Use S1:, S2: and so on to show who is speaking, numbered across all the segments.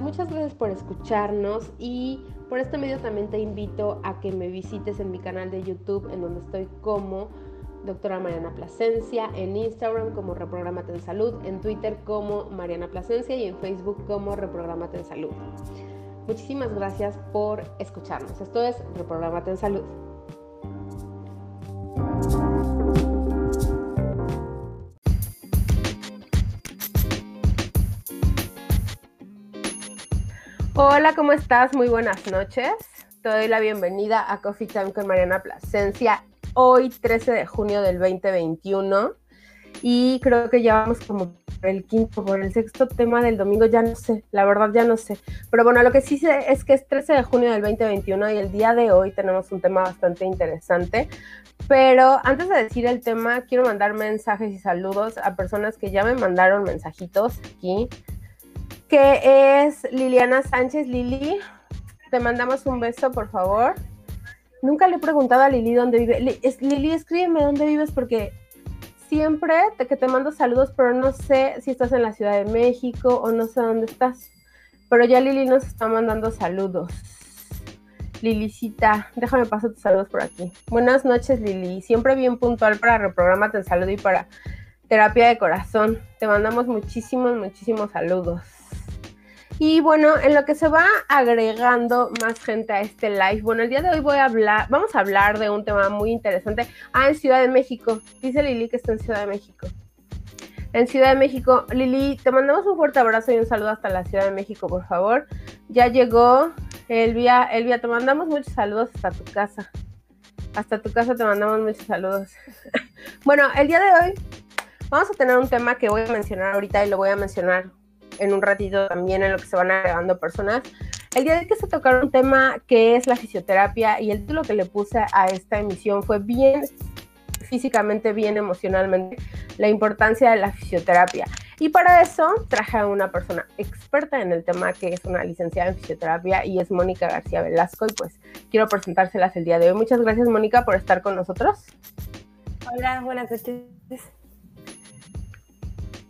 S1: Muchas gracias por escucharnos y por este medio también te invito a que me visites en mi canal de YouTube en donde estoy como doctora Mariana Plasencia, en Instagram como Reprogramate en Salud, en Twitter como Mariana Plasencia y en Facebook como Reprogramate en Salud. Muchísimas gracias por escucharnos. Esto es Reprogramate en Salud. Hola, ¿cómo estás? Muy buenas noches. Te doy la bienvenida a Coffee Time con Mariana Plasencia. Hoy, 13 de junio del 2021. Y creo que ya vamos como por el quinto, por el sexto tema del domingo, ya no sé, la verdad ya no sé. Pero bueno, lo que sí sé es que es 13 de junio del 2021 y el día de hoy tenemos un tema bastante interesante. Pero antes de decir el tema, quiero mandar mensajes y saludos a personas que ya me mandaron mensajitos aquí que es Liliana Sánchez. Lili, te mandamos un beso, por favor. Nunca le he preguntado a Lili dónde vive. Lili, escríbeme dónde vives porque siempre te, que te mando saludos, pero no sé si estás en la Ciudad de México o no sé dónde estás. Pero ya Lili nos está mandando saludos. Lilicita, déjame pasar tus saludos por aquí. Buenas noches, Lili. Siempre bien puntual para Reprogramate en Salud y para Terapia de Corazón. Te mandamos muchísimos, muchísimos saludos. Y bueno, en lo que se va agregando más gente a este live, bueno, el día de hoy voy a hablar, vamos a hablar de un tema muy interesante. Ah, en Ciudad de México. Dice Lili que está en Ciudad de México. En Ciudad de México, Lili, te mandamos un fuerte abrazo y un saludo hasta la Ciudad de México, por favor. Ya llegó Elvia, Elvia, te mandamos muchos saludos hasta tu casa. Hasta tu casa te mandamos muchos saludos. bueno, el día de hoy vamos a tener un tema que voy a mencionar ahorita y lo voy a mencionar en un ratito también en lo que se van agregando personas. El día de que se tocar un tema que es la fisioterapia y el título que le puse a esta emisión fue bien físicamente, bien emocionalmente, la importancia de la fisioterapia. Y para eso traje a una persona experta en el tema que es una licenciada en fisioterapia y es Mónica García Velasco y pues quiero presentárselas el día de hoy. Muchas gracias Mónica por estar con nosotros.
S2: Hola, buenas noches.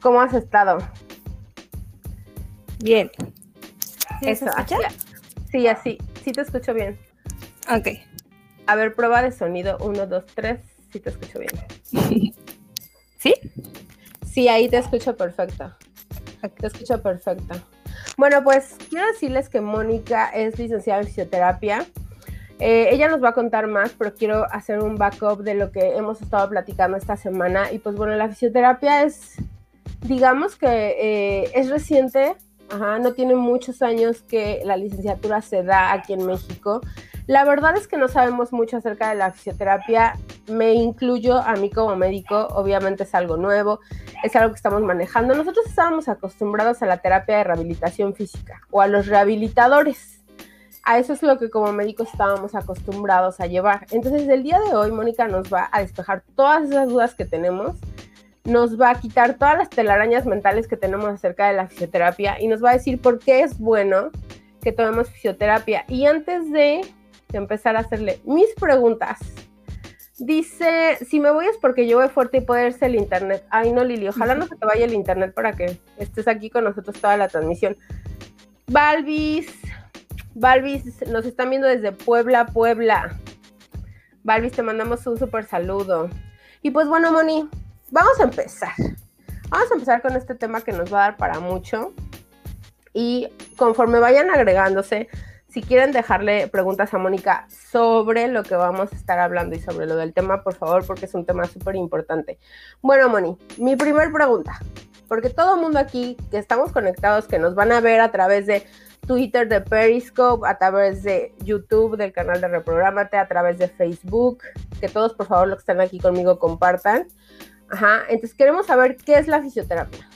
S1: ¿Cómo has estado?
S2: Bien.
S1: ¿Sí Eso, sí, así. Sí te escucho bien.
S2: Ok.
S1: A ver, prueba de sonido. Uno, dos, tres. Sí te escucho bien.
S2: ¿Sí?
S1: Sí, ahí te escucho perfecto. Te escucho perfecto. Bueno, pues quiero decirles que Mónica es licenciada en fisioterapia. Eh, ella nos va a contar más, pero quiero hacer un backup de lo que hemos estado platicando esta semana. Y pues bueno, la fisioterapia es, digamos que eh, es reciente, No tiene muchos años que la licenciatura se da aquí en México. La verdad es que no sabemos mucho acerca de la fisioterapia. Me incluyo a mí como médico, obviamente es algo nuevo, es algo que estamos manejando. Nosotros estábamos acostumbrados a la terapia de rehabilitación física o a los rehabilitadores. A eso es lo que como médicos estábamos acostumbrados a llevar. Entonces, el día de hoy, Mónica nos va a despejar todas esas dudas que tenemos nos va a quitar todas las telarañas mentales que tenemos acerca de la fisioterapia y nos va a decir por qué es bueno que tomemos fisioterapia. Y antes de empezar a hacerle mis preguntas, dice, si me voy es porque voy fuerte y puede irse el internet. Ay, no, Lili, ojalá no se te vaya el internet para que estés aquí con nosotros toda la transmisión. Balvis, Balvis, nos están viendo desde Puebla, Puebla. Balvis, te mandamos un súper saludo. Y pues bueno, Moni, vamos a empezar. Vamos a empezar con este tema que nos va a dar para mucho. Y conforme vayan agregándose, si quieren dejarle preguntas a Mónica sobre lo que vamos a estar hablando y sobre lo del tema, por favor, porque es un tema súper importante. Bueno, Moni, mi primer pregunta, porque todo el mundo aquí que estamos conectados, que nos van a ver a través de Twitter, de Periscope, a través de YouTube, del canal de Reprogramate, a través de Facebook, que todos por favor los que están aquí conmigo compartan. Ajá, entonces queremos saber qué es la fisioterapia.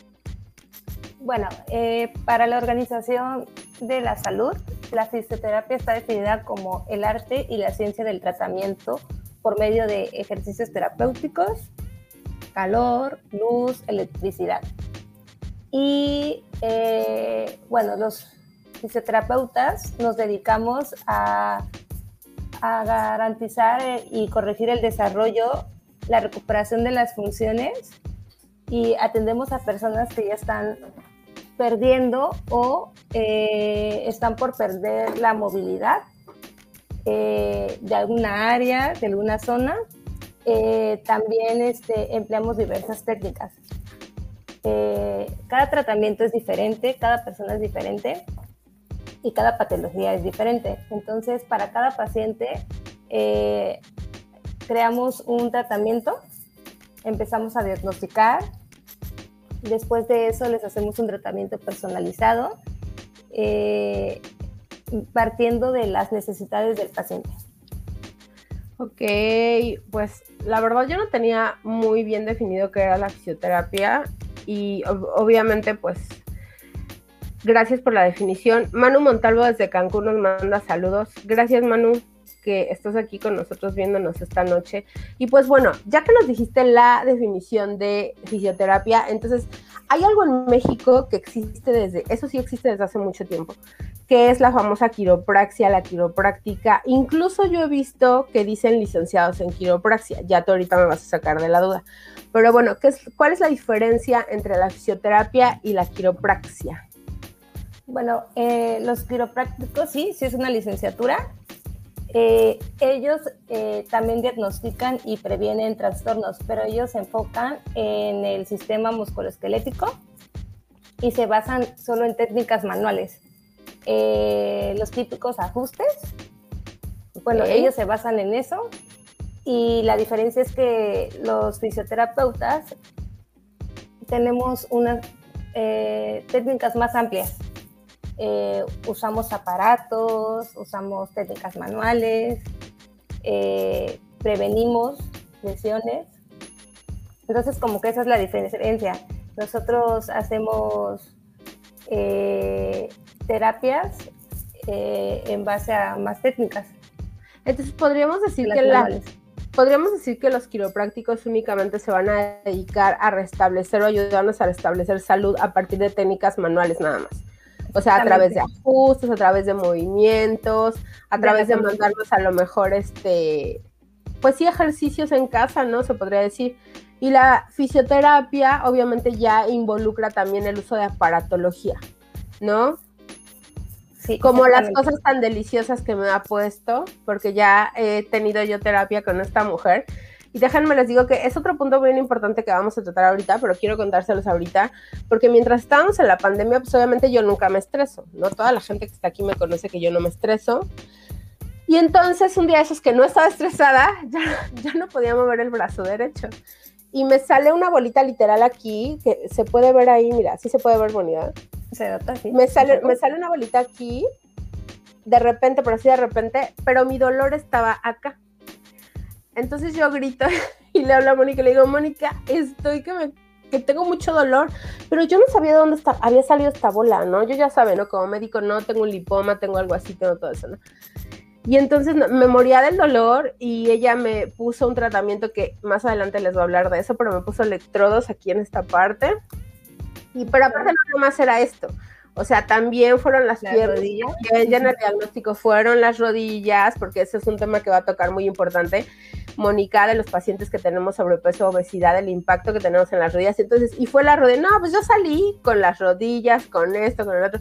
S2: Bueno, eh, para la Organización de la Salud, la fisioterapia está definida como el arte y la ciencia del tratamiento por medio de ejercicios terapéuticos, calor, luz, electricidad. Y eh, bueno, los fisioterapeutas nos dedicamos a, a garantizar eh, y corregir el desarrollo la recuperación de las funciones y atendemos a personas que ya están perdiendo o eh, están por perder la movilidad eh, de alguna área, de alguna zona. Eh, también este, empleamos diversas técnicas. cada tratamiento es diferente, cada persona es diferente y cada patología es diferente. Entonces, para cada paciente creamos un tratamiento, empezamos a diagnosticar, Después de eso les hacemos un tratamiento personalizado, eh, partiendo de las necesidades del paciente.
S1: Ok, pues la verdad yo no tenía muy bien definido qué era la fisioterapia y obviamente pues gracias por la definición. Manu Montalvo desde Cancún nos manda saludos. Gracias Manu que estás aquí con nosotros viéndonos esta noche. Y pues bueno, ya que nos dijiste la definición de fisioterapia, entonces hay algo en México que existe desde, eso sí existe desde hace mucho tiempo, que es la famosa quiropraxia, la quiropráctica. Incluso yo he visto que dicen licenciados en quiropraxia, ya tú ahorita me vas a sacar de la duda. Pero bueno, ¿qué es, ¿cuál es la diferencia entre la fisioterapia y la quiropraxia?
S2: Bueno, eh, los quiroprácticos sí, sí es una licenciatura, eh, ellos eh, también diagnostican y previenen trastornos, pero ellos se enfocan en el sistema musculoesquelético y se basan solo en técnicas manuales. Eh, los típicos ajustes, bueno, ellos se basan en eso. Y la diferencia es que los fisioterapeutas tenemos unas técnicas más amplias eh, usamos aparatos, usamos técnicas manuales, eh, prevenimos lesiones. Entonces, como que esa es la diferencia. Nosotros hacemos eh, terapias en base a más técnicas.
S1: Entonces, podríamos decir que podríamos decir que los quiroprácticos únicamente se van a dedicar a restablecer o ayudarnos a restablecer salud a partir de técnicas manuales nada más. O sea, a través de ajustes, a través de movimientos, a través de mandarnos a lo mejor, este, pues sí, ejercicios en casa, ¿no? Se podría decir. Y la fisioterapia obviamente ya involucra también el uso de aparatología, ¿no? Sí, como las cosas tan deliciosas que me ha puesto, porque ya he tenido yo terapia con esta mujer y déjenme les digo que es otro punto muy importante que vamos a tratar ahorita, pero quiero contárselos ahorita, porque mientras estábamos en la pandemia, pues obviamente yo nunca me estreso, ¿no? Toda la gente que está aquí me conoce que yo no me estreso. Y entonces un día esos que no estaba estresada, ya, ya no podía mover el brazo derecho. Y me sale una bolita literal aquí, que se puede ver ahí, mira, sí se puede ver bonita.
S2: Se nota, sí.
S1: Me sale, me sale una bolita aquí, de repente, pero así de repente, pero mi dolor estaba acá. Entonces yo grito y le hablo a Mónica y le digo, Mónica, estoy que me que tengo mucho dolor, pero yo no sabía de dónde está, había salido esta bola, ¿no? Yo ya sabe, ¿no? Como médico, no, tengo un lipoma, tengo algo así, tengo todo eso, ¿no? Y entonces me moría del dolor y ella me puso un tratamiento que más adelante les voy a hablar de eso, pero me puso electrodos aquí en esta parte. Y pero aparte no más era esto. O sea, también fueron las, piernas. Ya en el diagnóstico fueron las rodillas, porque ese es un tema que va a tocar muy importante. Mónica, de los pacientes que tenemos sobrepeso, obesidad, el impacto que tenemos en las rodillas. Entonces, y fue la rodilla, no, pues yo salí con las rodillas, con esto, con el otro.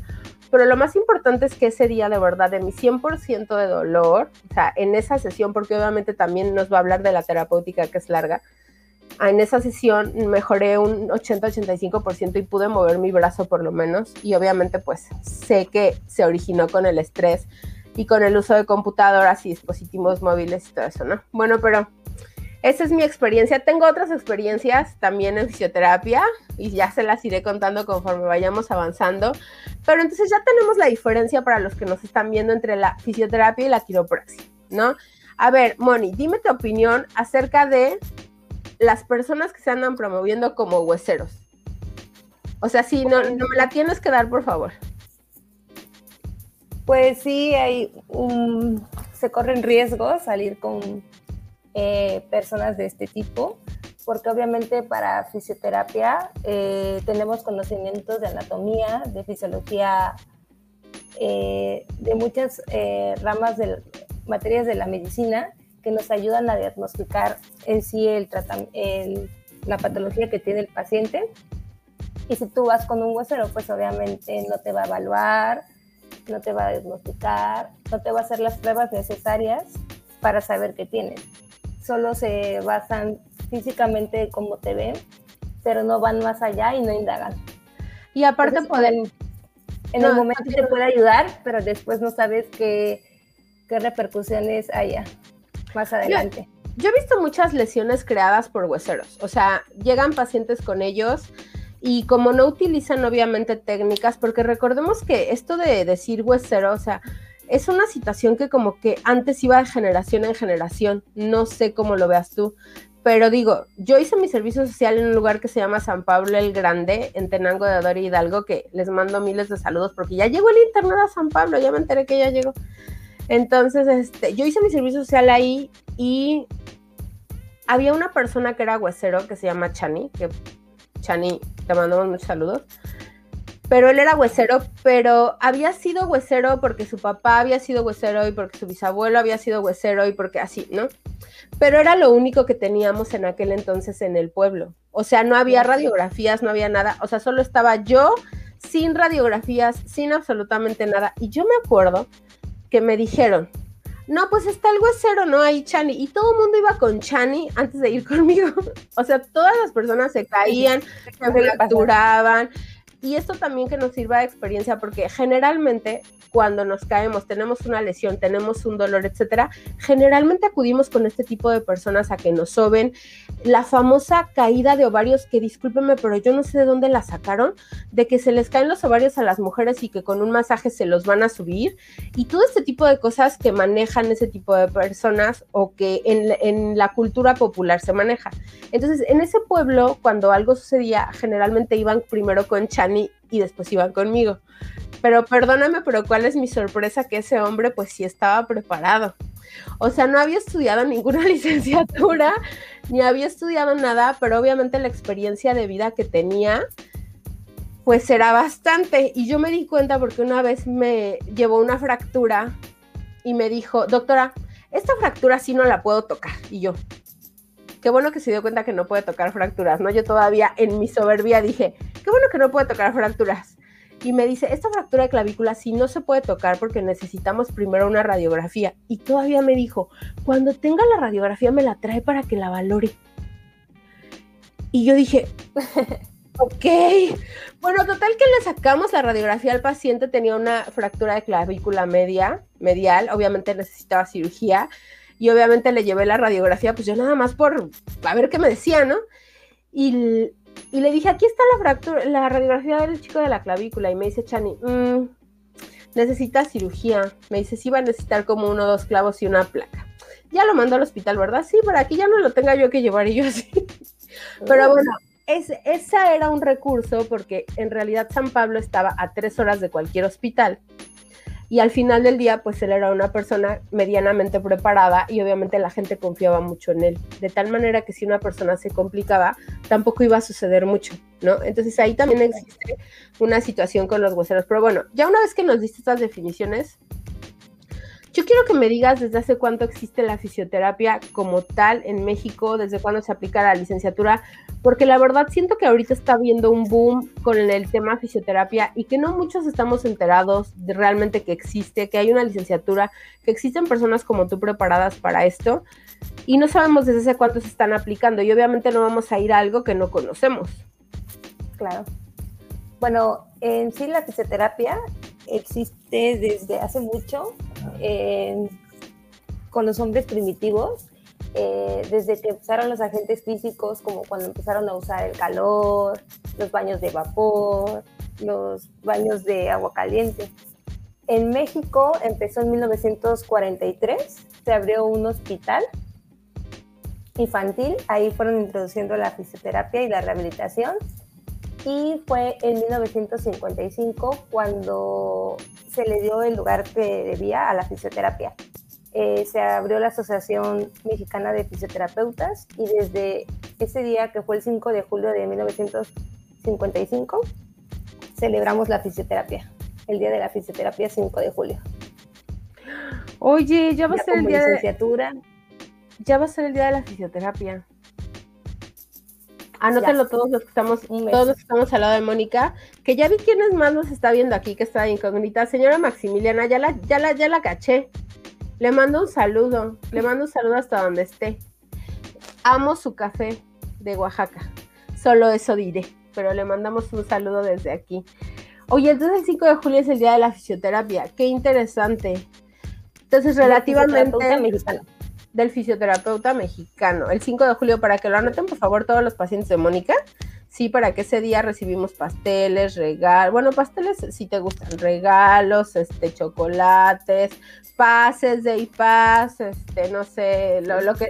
S1: Pero lo más importante es que ese día de verdad, de mi 100% de dolor, o sea, en esa sesión, porque obviamente también nos va a hablar de la terapéutica que es larga, en esa sesión mejoré un 80-85% y pude mover mi brazo por lo menos. Y obviamente pues sé que se originó con el estrés y con el uso de computadoras y dispositivos móviles y todo eso, ¿no? Bueno, pero esa es mi experiencia. Tengo otras experiencias también en fisioterapia y ya se las iré contando conforme vayamos avanzando. Pero entonces ya tenemos la diferencia para los que nos están viendo entre la fisioterapia y la quiropraxia, ¿no? A ver, Moni, dime tu opinión acerca de las personas que se andan promoviendo como hueseros. O sea, sí, no, no me la tienes que dar, por favor.
S2: Pues sí, hay un, se corren riesgos salir con eh, personas de este tipo, porque obviamente para fisioterapia eh, tenemos conocimientos de anatomía, de fisiología, eh, de muchas ramas de materias de la medicina que nos ayudan a diagnosticar en sí el, la patología que tiene el paciente. Y si tú vas con un huesero, pues obviamente no te va a evaluar, no te va a diagnosticar, no te va a hacer las pruebas necesarias para saber qué tienes. Solo se basan físicamente cómo te ven, pero no van más allá y no indagan.
S1: Y aparte pueden...
S2: En el momento te puede ayudar, pero después no sabes qué, qué repercusiones haya más adelante.
S1: Yo, he visto muchas lesiones creadas por hueseros. O sea, llegan pacientes con ellos y como no utilizan obviamente técnicas, porque recordemos que esto de decir huesero, o sea, es una situación que como que antes iba de generación en generación, no sé cómo lo veas tú, pero digo, yo hice mi servicio social en un lugar que se llama San Pablo el Grande, en Tenango de Ador Hidalgo, que les mando miles de saludos porque ya llegó el internet a San Pablo, ya me enteré que ya llegó. Entonces, este, yo hice mi servicio social ahí y había una persona que era huesero que se llama Chani, que Chani, te mandamos muchos saludos. Pero él era huesero, pero había sido huesero porque su papá había sido huesero y porque su bisabuelo había sido huesero y porque así, ¿no? Pero era lo único que teníamos en aquel entonces en el pueblo. O sea, no había radiografías, no había nada. O sea, solo estaba yo sin radiografías, sin absolutamente nada. Y yo me acuerdo que me dijeron, no, pues está el huesero, ¿no? Ahí Chani. Y todo el mundo iba con Chani antes de ir conmigo. o sea, todas las personas se caían, se fracturaban. Y esto también que nos sirva de experiencia, porque generalmente cuando nos caemos, tenemos una lesión, tenemos un dolor, etcétera, generalmente acudimos con este tipo de personas a que nos soben. La famosa caída de ovarios, que discúlpenme, pero yo no sé de dónde la sacaron, de que se les caen los ovarios a las mujeres y que con un masaje se los van a subir, y todo este tipo de cosas que manejan ese tipo de personas o que en, la cultura popular se maneja. Entonces, en ese pueblo, cuando algo sucedía, generalmente iban primero con Chani y después iban conmigo. Pero perdóname, pero ¿cuál es mi sorpresa? Que ese hombre pues sí estaba preparado. O sea, no había estudiado ninguna licenciatura, ni había estudiado nada, pero obviamente la experiencia de vida que tenía, pues era bastante. Y yo me di cuenta porque una vez me llevó una fractura y me dijo, doctora, esta fractura sí no la puedo tocar. Y yo, qué bueno que se dio cuenta que no puede tocar fracturas, ¿no? Yo todavía en mi soberbia dije, qué bueno que no puede tocar fracturas y me dice, esta fractura de clavícula sí no se puede tocar porque necesitamos primero una radiografía. Y todavía me dijo, cuando tenga la radiografía me la trae para que la valore. Y yo dije, ok. Bueno, total que le sacamos la radiografía al paciente, tenía una fractura de clavícula media, medial, obviamente necesitaba cirugía. Y obviamente le llevé la radiografía, pues yo nada más por a ver qué me decía, ¿no? Y y le dije, aquí está la fractura, la radiografía del chico de la clavícula. Y me dice Chani, mm, necesita cirugía. Me dice, sí va a necesitar como uno o dos clavos y una placa. Ya lo mandó al hospital, ¿verdad? Sí, para que ya no lo tenga yo que llevar y yo así. Pero bueno, ese era un recurso porque en realidad San Pablo estaba a tres horas de cualquier hospital y al final del día pues él era una persona medianamente preparada y obviamente la gente confiaba mucho en él, de tal manera que si una persona se complicaba tampoco iba a suceder mucho, ¿no? Entonces ahí también existe una situación con los hueseros, pero bueno, ya una vez que nos diste estas definiciones, yo quiero que me digas desde hace cuánto existe la fisioterapia como tal en México, desde cuándo se aplica la licenciatura, porque la verdad siento que ahorita está habiendo un boom con el tema fisioterapia y que no muchos estamos enterados de realmente que existe, que hay una licenciatura, que existen personas como tú preparadas para esto y no sabemos desde hace cuánto se están aplicando y obviamente no vamos a ir a algo que no conocemos.
S2: Claro. Bueno, en sí la fisioterapia existe desde hace mucho con los hombres primitivos, eh, desde que empezaron los agentes físicos, como cuando empezaron a usar el calor, los baños de vapor, los baños de agua caliente. En México empezó en 1943, se abrió un hospital infantil, ahí fueron introduciendo la fisioterapia y la rehabilitación y fue en 1955 cuando se le dio el lugar que debía a la fisioterapia. Eh, se abrió la Asociación Mexicana de Fisioterapeutas y desde ese día, que fue el 5 de julio de 1955, celebramos la fisioterapia, el Día de la Fisioterapia 5 de julio.
S1: Oye, ya va a ser el día licenciatura. Ya va a ser el Día de la Fisioterapia. Anótenlo todos los que estamos, todos los que estamos al lado de Mónica, que ya vi quiénes más nos está viendo aquí, que está incógnita. Señora Maximiliana, ya la, ya la, ya la caché. Le mando un saludo, le mando un saludo hasta donde esté. Amo su café de Oaxaca. Solo eso diré, pero le mandamos un saludo desde aquí. Oye, entonces el 5 de julio es el día de la fisioterapia. Qué interesante. Entonces, relativamente del fisioterapeuta mexicano. El 5 de julio, para que lo anoten, por favor, todos los pacientes de Mónica. Sí, para que ese día recibimos pasteles, regalos. Bueno, pasteles si te gustan, regalos, este, chocolates, pases de IPAS, este, no sé, lo, lo que.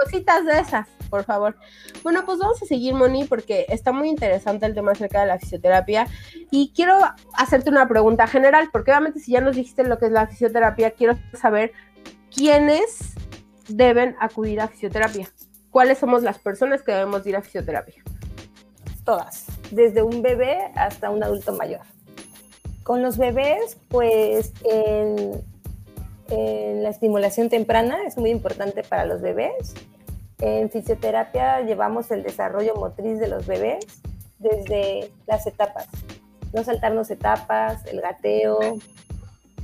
S1: cositas de esas, por favor. Bueno, pues vamos a seguir, Moni, porque está muy interesante el tema acerca de la fisioterapia. Y quiero hacerte una pregunta general, porque obviamente si ya nos dijiste lo que es la fisioterapia, quiero saber quiénes deben acudir a fisioterapia? ¿Cuáles somos las personas que debemos ir a fisioterapia?
S2: Todas, desde un bebé hasta un adulto mayor. Con los bebés, pues en, la estimulación temprana es muy importante para los bebés. En fisioterapia llevamos el desarrollo motriz de los bebés desde las etapas. No saltarnos etapas, el gateo,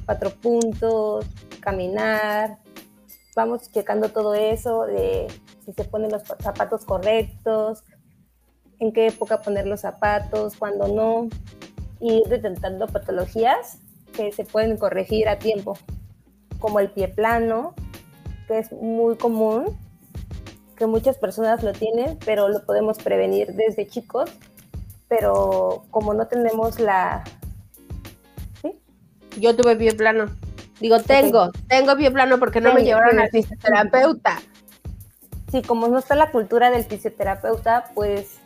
S2: cuatro puntos, caminar, vamos checando todo eso, de si se ponen los zapatos correctos, en qué época poner los zapatos, cuándo no, y detectando patologías que se pueden corregir a tiempo, como el pie plano, que es muy común, que muchas personas lo tienen, pero lo podemos prevenir desde chicos, pero como no tenemos la...
S1: Yo tuve pie plano. Digo, tengo, tengo pie plano porque no me llevaron al fisioterapeuta.
S2: Sí, como no está la cultura del fisioterapeuta, pues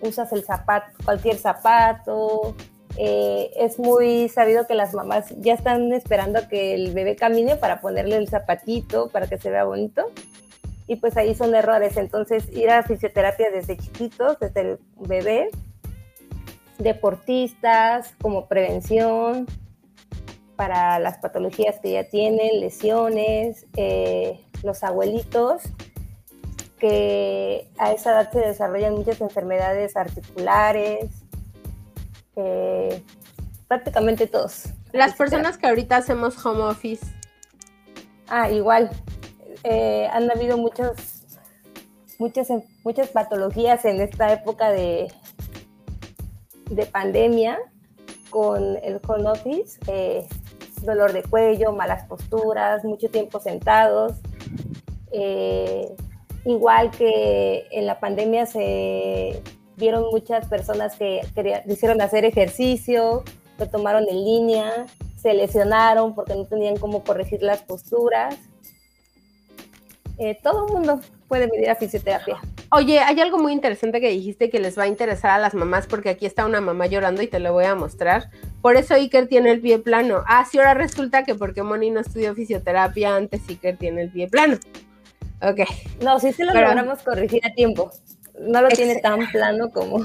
S2: usas el zapato, cualquier zapato. Eh, es muy sabido que las mamás ya están esperando que el bebé camine para ponerle el zapatito para que se vea bonito. Y pues ahí son errores. Entonces, ir a fisioterapia desde chiquitos, desde el bebé, deportistas, como prevención, para las patologías que ya tienen, lesiones, eh, los abuelitos, que a esa edad se desarrollan muchas enfermedades articulares, eh, prácticamente todos.
S1: Las personas que ahorita hacemos home office.
S2: Ah, igual. Eh, han habido muchos, muchas, muchas patologías en esta época de, de pandemia con el home office dolor de cuello, malas posturas, mucho tiempo sentados. Eh, igual que en la pandemia se vieron muchas personas que quisieron hacer ejercicio, lo tomaron en línea, se lesionaron porque no tenían cómo corregir las posturas. Eh, todo el mundo puede venir a fisioterapia.
S1: Oye, hay algo muy interesante que dijiste que les va a interesar a las mamás porque aquí está una mamá llorando y te lo voy a mostrar. Por eso Iker tiene el pie plano. Ah, sí, ahora resulta que porque Moni no estudió fisioterapia antes, Iker tiene el pie plano. Ok.
S2: No, sí se lo logramos corregir a tiempo. No lo tiene tan plano como...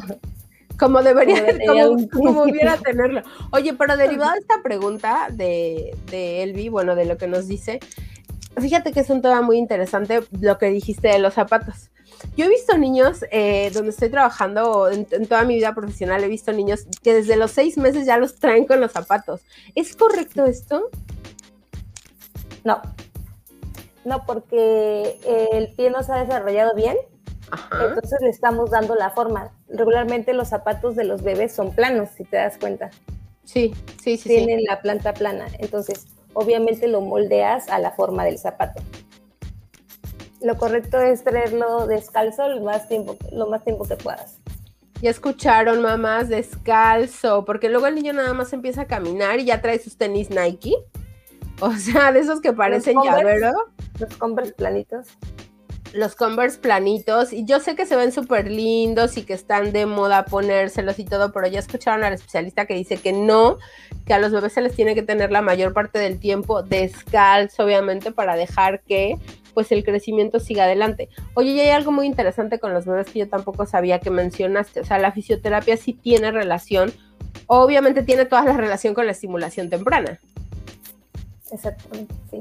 S1: Como debería, como, como, hubiera tenerlo. Oye, pero derivado de esta pregunta de, de Elvi, bueno, de lo que nos dice, fíjate que es un tema muy interesante lo que dijiste de los zapatos. Yo he visto niños eh, donde estoy trabajando en, toda mi vida profesional, he visto niños que desde los seis meses ya los traen con los zapatos. ¿Es correcto esto?
S2: No, no, porque el pie no se ha desarrollado bien, entonces le estamos dando la forma. Regularmente los zapatos de los bebés son planos, si te das cuenta.
S1: Sí, sí, sí.
S2: Tienen la planta plana, entonces obviamente lo moldeas a la forma del zapato lo correcto es traerlo descalzo lo más tiempo, lo más tiempo que puedas.
S1: Ya escucharon, mamás, descalzo, porque luego el niño nada más empieza a caminar y ya trae sus tenis Nike. O sea, de esos que parecen llavero.
S2: Los Converse planitos.
S1: Los Converse planitos. Y yo sé que se ven súper lindos y que están de moda ponérselos y todo, pero ya escucharon al especialista que dice que no, que a los bebés se les tiene que tener la mayor parte del tiempo descalzo, obviamente, para dejar que pues el crecimiento siga adelante. Oye, y hay algo muy interesante con los bebés que yo tampoco sabía que mencionaste. O sea, la fisioterapia sí tiene relación, obviamente tiene toda la relación con la estimulación temprana.
S2: Exactamente, sí.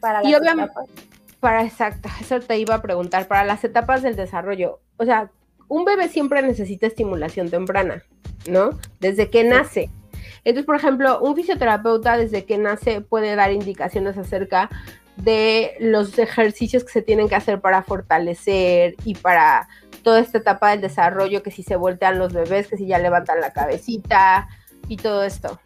S1: Para las y obviamente, Para exacto, eso te iba a preguntar, para las etapas del desarrollo. o sea, un bebé siempre necesita estimulación temprana, ¿no? Desde que nace. Entonces, por ejemplo, un fisioterapeuta desde que nace puede dar indicaciones acerca de los ejercicios que se tienen que hacer para fortalecer y para toda esta etapa del desarrollo, que si se voltean los bebés, que si ya levantan la cabecita y todo esto.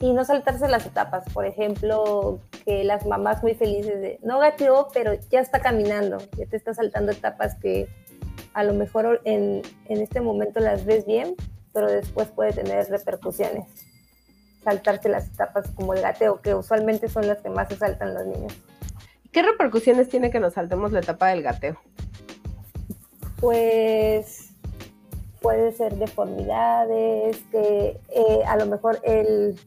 S2: Y no saltarse las etapas, por ejemplo, que las mamás muy felices de, no gateó, pero ya está caminando, ya te está saltando etapas que a lo mejor en, en este momento las ves bien, pero después puede tener repercusiones. Saltarse las etapas como el gateo, que usualmente son las que más se saltan los niños.
S1: ¿Qué repercusiones tiene que nos saltemos la etapa del gateo?
S2: Pues puede ser deformidades, que eh, a lo mejor el,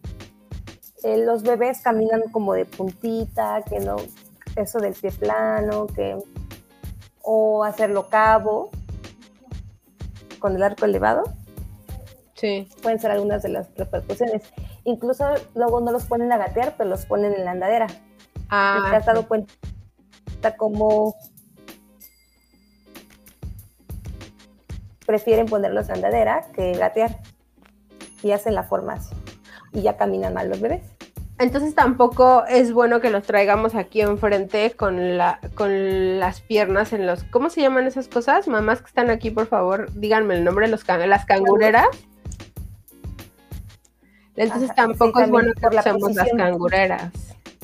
S2: los bebés caminan como de puntita, que no, eso del pie plano, que, o hacerlo cabo con el arco elevado.
S1: Sí.
S2: Pueden ser algunas de las repercusiones. Incluso luego no los ponen a gatear, pero los ponen en la andadera. Ah. ¿Te has dado cuenta como prefieren ponerlos en andadera que gatear y hacen la forma así y ya caminan mal los bebés.
S1: Entonces tampoco es bueno que los traigamos aquí enfrente con la con las piernas en los ¿cómo se llaman esas cosas? Mamás que están aquí, por favor, díganme el nombre de los las cangureras. Entonces tampoco es bueno que usemos las cangureras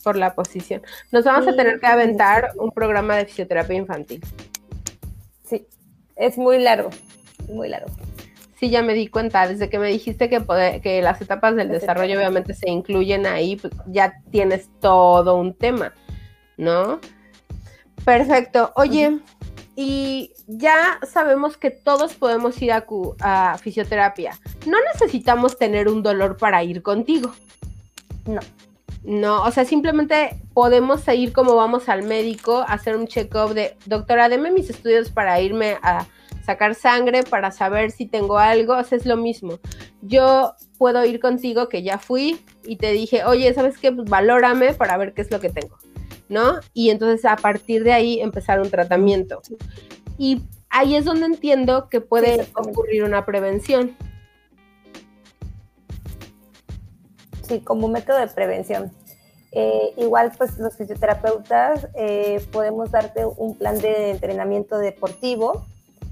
S1: por la posición. Nos vamos a tener que aventar un programa de fisioterapia infantil.
S2: Sí, es muy largo muy largo.
S1: Sí, ya me di cuenta, desde que me dijiste que, que las etapas del desarrollo obviamente se incluyen ahí, pues ya tienes todo un tema, ¿no? Perfecto. Oye, y ya sabemos que todos podemos ir a, a, fisioterapia. No necesitamos tener un dolor para ir contigo.
S2: No.
S1: No, o sea, simplemente podemos ir como vamos al médico, hacer un check-up de, doctora, deme mis estudios para irme a sacar sangre para saber si tengo algo, o sea, es lo mismo. Yo puedo ir contigo, que ya fui, y te dije, oye, ¿sabes qué? Pues valórame para ver qué es lo que tengo, ¿no? Y entonces a partir de ahí empezar un tratamiento. Y ahí es donde entiendo que puede ocurrir una prevención.
S2: Sí, como método de prevención. Eh, igual, pues los fisioterapeutas eh, podemos darte un plan de entrenamiento deportivo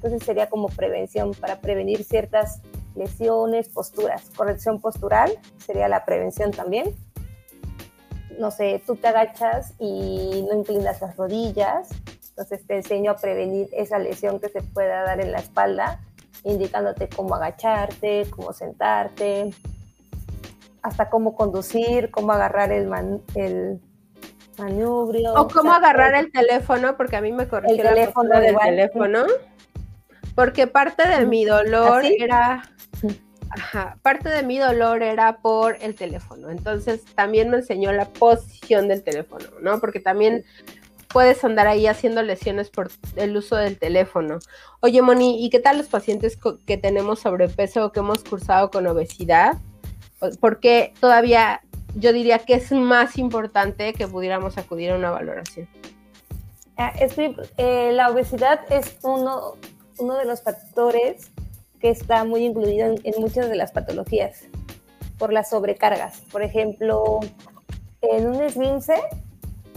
S2: entonces sería como prevención para prevenir ciertas lesiones, posturas. Corrección postural sería la prevención también. No sé, tú te agachas y no inclinas las rodillas, entonces te enseño a prevenir esa lesión que se pueda dar en la espalda, indicándote cómo agacharte, cómo sentarte, hasta cómo conducir, cómo agarrar el, el manubrio.
S1: O cómo agarrar el teléfono, porque a mí me corrigió el teléfono del teléfono porque parte de mi dolor ¿Ah, era, ajá, parte de mi dolor era por el teléfono. Entonces también me enseñó la posición del teléfono, ¿no? Porque también puedes andar ahí haciendo lesiones por el uso del teléfono. Oye, Moni, ¿y qué tal los pacientes que tenemos sobrepeso o que hemos cursado con obesidad? Porque todavía yo diría que es más importante que pudiéramos acudir a una valoración.
S2: Ah, eh, la obesidad es uno, uno de los factores que está muy incluido en, muchas de las patologías por las sobrecargas. Por ejemplo, en un esguince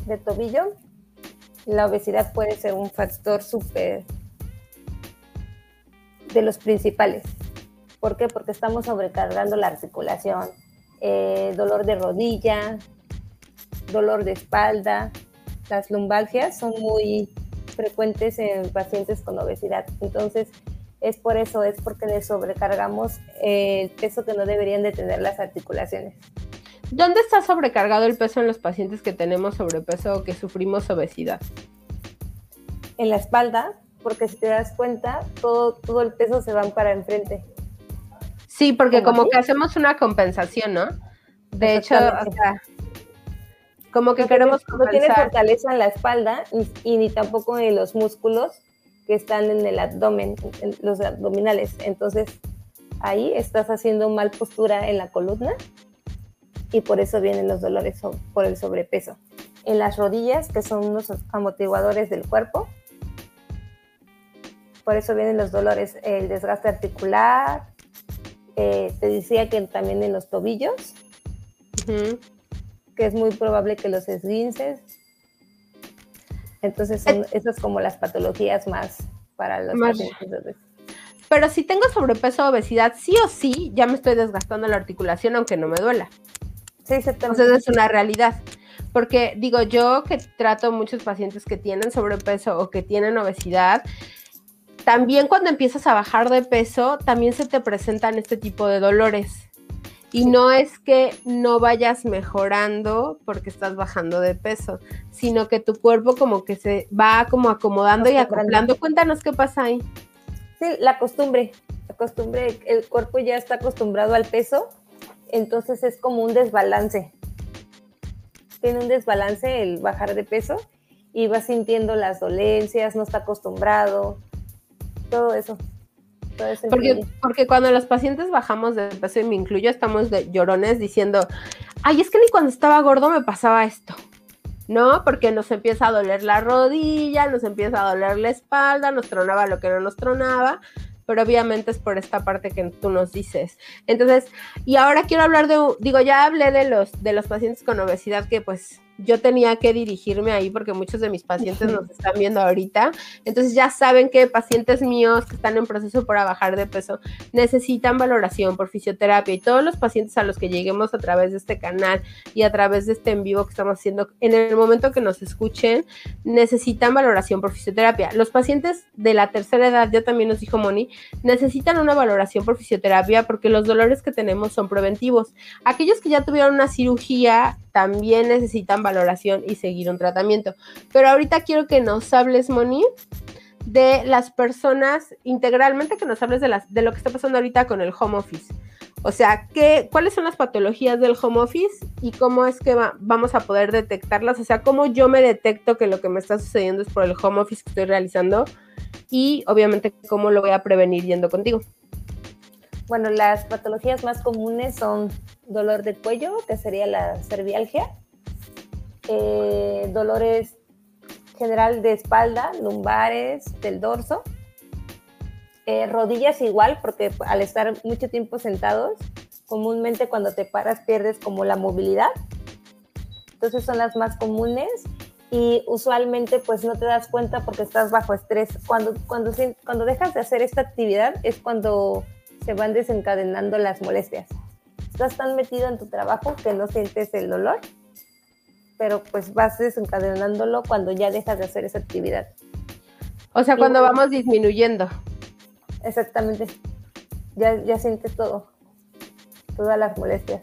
S2: de tobillo, la obesidad puede ser un factor súper de los principales. ¿Por qué? Porque estamos sobrecargando la articulación, eh, dolor de rodilla, dolor de espalda. Las lumbalgias son muy frecuentes en pacientes con obesidad. Entonces, es por eso, es porque le sobrecargamos el peso que no deberían de tener las articulaciones.
S1: ¿Dónde está sobrecargado el peso en los pacientes que tenemos sobrepeso o que sufrimos obesidad?
S2: En la espalda, porque si te das cuenta, todo, todo el peso se va para enfrente.
S1: Sí, porque como que hacemos una compensación, ¿no? De hecho, o sea, como que queremos
S2: No tiene fortaleza en la espalda y, ni tampoco en los músculos que están en el abdomen, en los abdominales. Entonces, ahí estás haciendo mal postura en la columna y por eso vienen los dolores por el sobrepeso. En las rodillas, que son unos amortiguadores del cuerpo, por eso vienen los dolores, el desgaste articular, eh, te decía que también en los tobillos, que es muy probable que los esguinces. Entonces son esas como las patologías más para los pacientes.
S1: Pero si tengo sobrepeso o obesidad, sí o sí, ya me estoy desgastando la articulación aunque no me duela.
S2: Sí,
S1: Entonces es una realidad. Porque digo, yo que trato muchos pacientes que tienen sobrepeso o que tienen obesidad, también cuando empiezas a bajar de peso, también se te presentan este tipo de dolores. Y no es que no vayas mejorando porque estás bajando de peso, sino que tu cuerpo como que se va como acomodando y acoplando. Cuéntanos qué pasa ahí.
S2: Sí, la costumbre. La costumbre, el cuerpo ya está acostumbrado al peso, entonces es como un desbalance. Tiene un desbalance el bajar de peso y va sintiendo las dolencias, no está acostumbrado, todo eso.
S1: Porque, porque cuando los pacientes bajamos de peso, y me incluyo, estamos de llorones diciendo, ay, es que ni cuando estaba gordo me pasaba esto. ¿no? Porque nos empieza a doler la rodilla, nos empieza a doler la espalda, nos tronaba lo que no nos tronaba, pero obviamente es por esta parte que tú nos dices. Entonces, y ahora quiero hablar de, digo, ya hablé de los, de los pacientes con obesidad que pues yo tenía que dirigirme ahí porque muchos de mis pacientes nos están viendo ahorita. Entonces ya saben que pacientes míos que están en proceso para bajar de peso necesitan valoración por fisioterapia y todos los pacientes a los que lleguemos a través de este canal y a través de este en vivo que estamos haciendo, en el momento que nos escuchen, necesitan valoración por fisioterapia. Los pacientes de la tercera edad, ya también nos dijo Moni, necesitan una valoración por fisioterapia porque los dolores que tenemos son preventivos. Aquellos que ya tuvieron una cirugía también necesitan valoración y seguir un tratamiento. Pero ahorita quiero que nos hables, Moni, de las personas integralmente, que nos hables de, las, de lo que está pasando ahorita con el home office. O sea, ¿qué, ¿cuáles son las patologías del home office y cómo es que vamos a poder detectarlas? O sea, ¿cómo yo me detecto que lo que me está sucediendo es por el home office que estoy realizando? Y obviamente, ¿cómo lo voy a prevenir yendo contigo?
S2: Bueno, las patologías más comunes son dolor de cuello, que sería la cervialgia, eh, dolores general de espalda, lumbares, del dorso, eh, rodillas igual, porque al estar mucho tiempo sentados, comúnmente cuando te paras pierdes como la movilidad. Entonces son las más comunes y usualmente pues no te das cuenta porque estás bajo estrés. Cuando, cuando, cuando dejas de hacer esta actividad es cuando se van desencadenando las molestias. Estás tan metido en tu trabajo que no sientes el dolor, pero pues vas desencadenándolo cuando ya dejas de hacer esa actividad.
S1: O sea, cuando vamos disminuyendo.
S2: Exactamente. Ya, ya sientes todo, todas las molestias.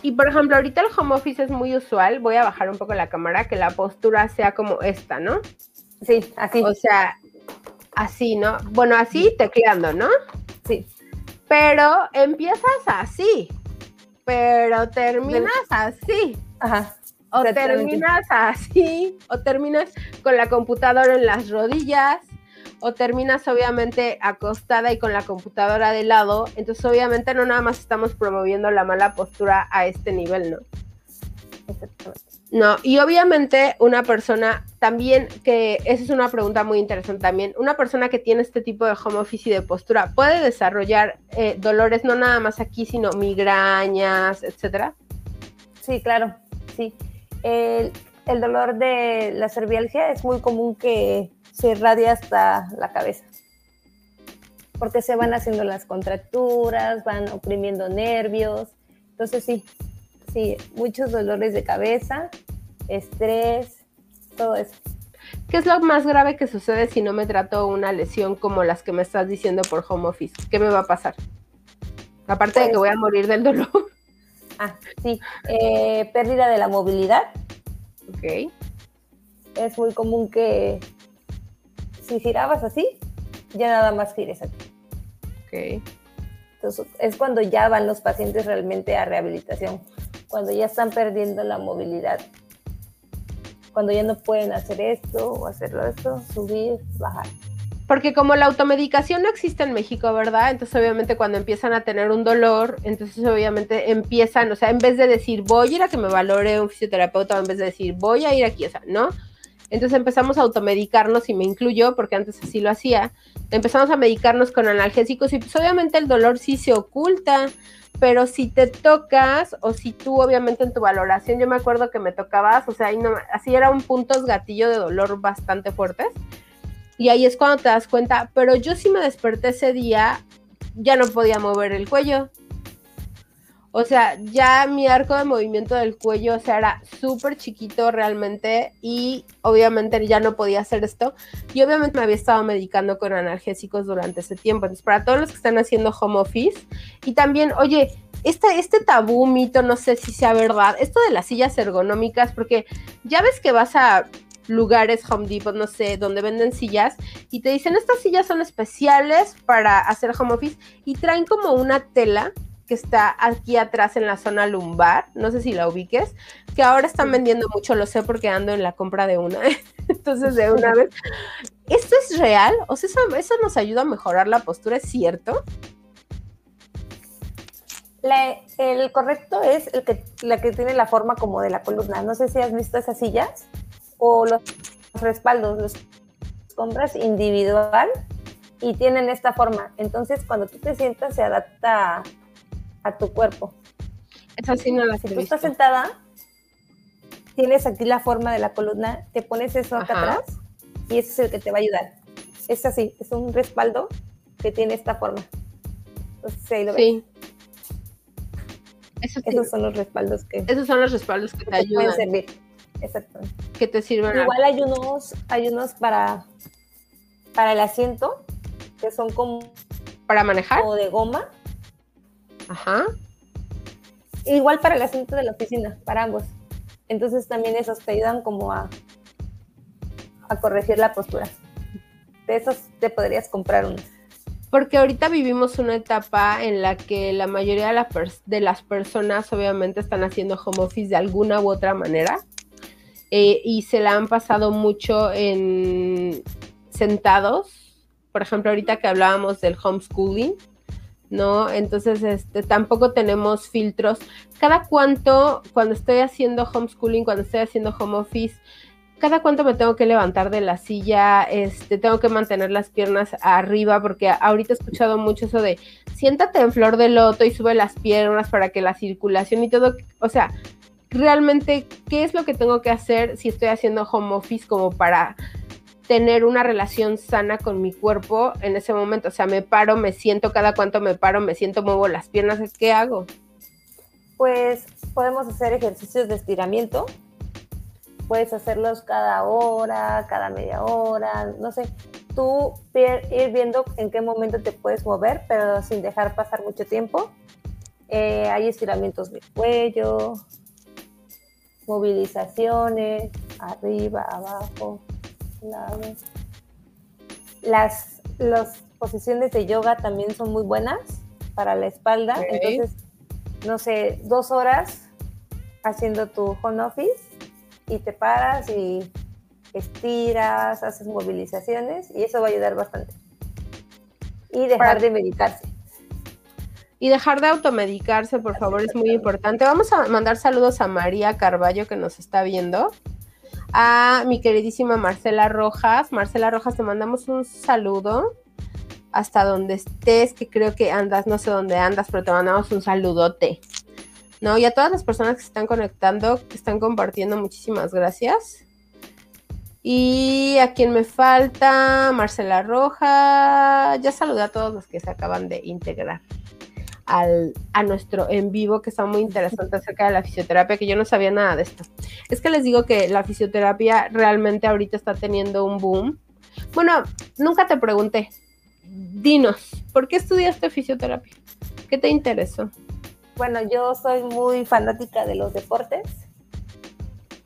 S1: Y por ejemplo, ahorita el home office es muy usual. Voy a bajar un poco la cámara, que la postura sea como esta, ¿no?
S2: Sí, así.
S1: O sea, así, ¿no? Bueno, así tecleando, ¿no?
S2: Sí.
S1: Pero empiezas así, pero terminas así.
S2: Ajá.
S1: O terminas así, o terminas con la computadora en las rodillas, o terminas obviamente acostada y con la computadora de lado. Entonces obviamente no nada más estamos promoviendo la mala postura a este nivel, ¿no?
S2: Exactamente.
S1: No, y obviamente una persona también, que esa es una pregunta muy interesante también, una persona que tiene este tipo de home office y de postura, ¿puede desarrollar eh, dolores no nada más aquí, sino migrañas, etcétera?
S2: Sí, claro, sí. El, dolor de la cervialgia es muy común que se irradie hasta la cabeza, porque se van haciendo las contracturas, van oprimiendo nervios, entonces sí, sí, muchos dolores de cabeza, estrés, todo eso.
S1: ¿Qué es lo más grave que sucede si no me trato una lesión como las que me estás diciendo por home office? ¿Qué me va a pasar? Aparte de que voy a morir del dolor.
S2: Ah, sí. Eh, pérdida de la movilidad.
S1: Ok.
S2: Es muy común que si girabas así, ya nada más gires aquí.
S1: Ok.
S2: Entonces es cuando ya van los pacientes realmente a rehabilitación cuando ya están perdiendo la movilidad, cuando ya no pueden hacer esto o hacerlo esto, subir, bajar.
S1: Porque como la automedicación no existe en México, ¿verdad? Entonces obviamente cuando empiezan a tener un dolor, entonces obviamente empiezan, o sea, en vez de decir voy a ir a que me valore un fisioterapeuta, en vez de decir voy a ir aquí, o sea, ¿no? Entonces empezamos a automedicarnos y me incluyo porque antes así lo hacía. Empezamos a medicarnos con analgésicos y pues obviamente el dolor sí se oculta, pero si te tocas o si tú obviamente en tu valoración, yo me acuerdo que me tocabas, o sea, ahí no, así era un puntos gatillo de dolor bastante fuertes. Y ahí es cuando te das cuenta, pero yo sí me desperté ese día, ya no podía mover el cuello. O sea, ya mi arco de movimiento del cuello, o sea, era súper chiquito realmente y obviamente ya no podía hacer esto. Y obviamente me había estado medicando con analgésicos durante ese tiempo. Entonces, para todos los que están haciendo home office y también, oye, este, este tabú, mito, no sé si sea verdad, esto de las sillas ergonómicas, porque ya ves que vas a lugares Home Depot, no sé, donde venden sillas y te dicen estas sillas son especiales para hacer home office y traen como una tela que está aquí atrás en la zona lumbar, no sé si la ubiques, que ahora están vendiendo mucho, lo sé porque ando en la compra de una, entonces de una vez. ¿Esto es real? O sea, eso, nos ayuda a mejorar la postura, ¿es cierto?
S2: el correcto es el que, la que tiene la forma como de la columna. No sé si has visto esas sillas o los respaldos, los compras individual y tienen esta forma. Entonces, cuando tú te sientas, se adapta a tu cuerpo.
S1: Esa sí no la
S2: Si tú estás sentada, tienes aquí la forma de la columna, te pones eso acá atrás y ese es el que te va a ayudar. Es así, es un respaldo que tiene esta forma. Entonces, lo sí. Esos son los respaldos que.
S1: Esos son los respaldos que, te, ayudan.
S2: Pueden servir. Exacto.
S1: Que te sirven.
S2: Igual hay unos, hay unos para, para el asiento que son como.
S1: ¿Para manejar?
S2: O de goma.
S1: Ajá.
S2: Igual para el asiento de la oficina, para ambos. Entonces también esos te ayudan como a, a corregir la postura. De esos te podrías comprar uno.
S1: Porque ahorita vivimos una etapa en la que la mayoría de, las personas obviamente están haciendo home office de alguna u otra manera. Eh, y se la han pasado mucho en sentados. Por ejemplo, ahorita que hablábamos del homeschooling, ¿no? Entonces, este, tampoco tenemos filtros. Cada cuánto, cuando estoy haciendo homeschooling, cuando estoy haciendo home office, cada cuánto me tengo que levantar de la silla, este, tengo que mantener las piernas arriba, porque ahorita he escuchado mucho eso de siéntate en flor de loto y sube las piernas para que la circulación y todo, o sea, realmente, ¿qué es lo que tengo que hacer si estoy haciendo home office como para tener una relación sana con mi cuerpo en ese momento. O sea, me paro, me siento, cada cuanto me paro, me siento, muevo las piernas, ¿qué hago?
S2: Pues podemos hacer ejercicios de estiramiento. Puedes hacerlos cada hora, cada media hora, no sé. Tú ir viendo en qué momento te puedes mover, pero sin dejar pasar mucho tiempo. Eh, hay estiramientos de cuello, movilizaciones, arriba, abajo, las, las posiciones de yoga también son muy buenas para la espalda. Entonces, no sé, dos horas haciendo tu home office y te paras y estiras, haces movilizaciones y eso va a ayudar bastante. Y dejar de meditarse.
S1: Y dejar de automedicarse, por favor, es muy importante. Vamos a mandar saludos a María Carballo que nos está viendo a mi queridísima Marcela Rojas. Marcela Rojas, te mandamos un saludo hasta donde estés, que creo que andas, no sé dónde andas, pero te mandamos un saludote. ¿No? Y a todas las personas que se están conectando, que están compartiendo, muchísimas gracias. Y a quien me falta, Marcela Rojas. Ya saludé a todos los que se acaban de integrar a nuestro en vivo, que está muy interesante acerca de la fisioterapia, que yo no sabía nada de esto. Es que les digo que la fisioterapia realmente ahorita está teniendo un boom. Bueno, nunca te pregunté, dinos, ¿por qué estudiaste fisioterapia? ¿Qué te interesó?
S2: Bueno, yo soy muy fanática de los deportes,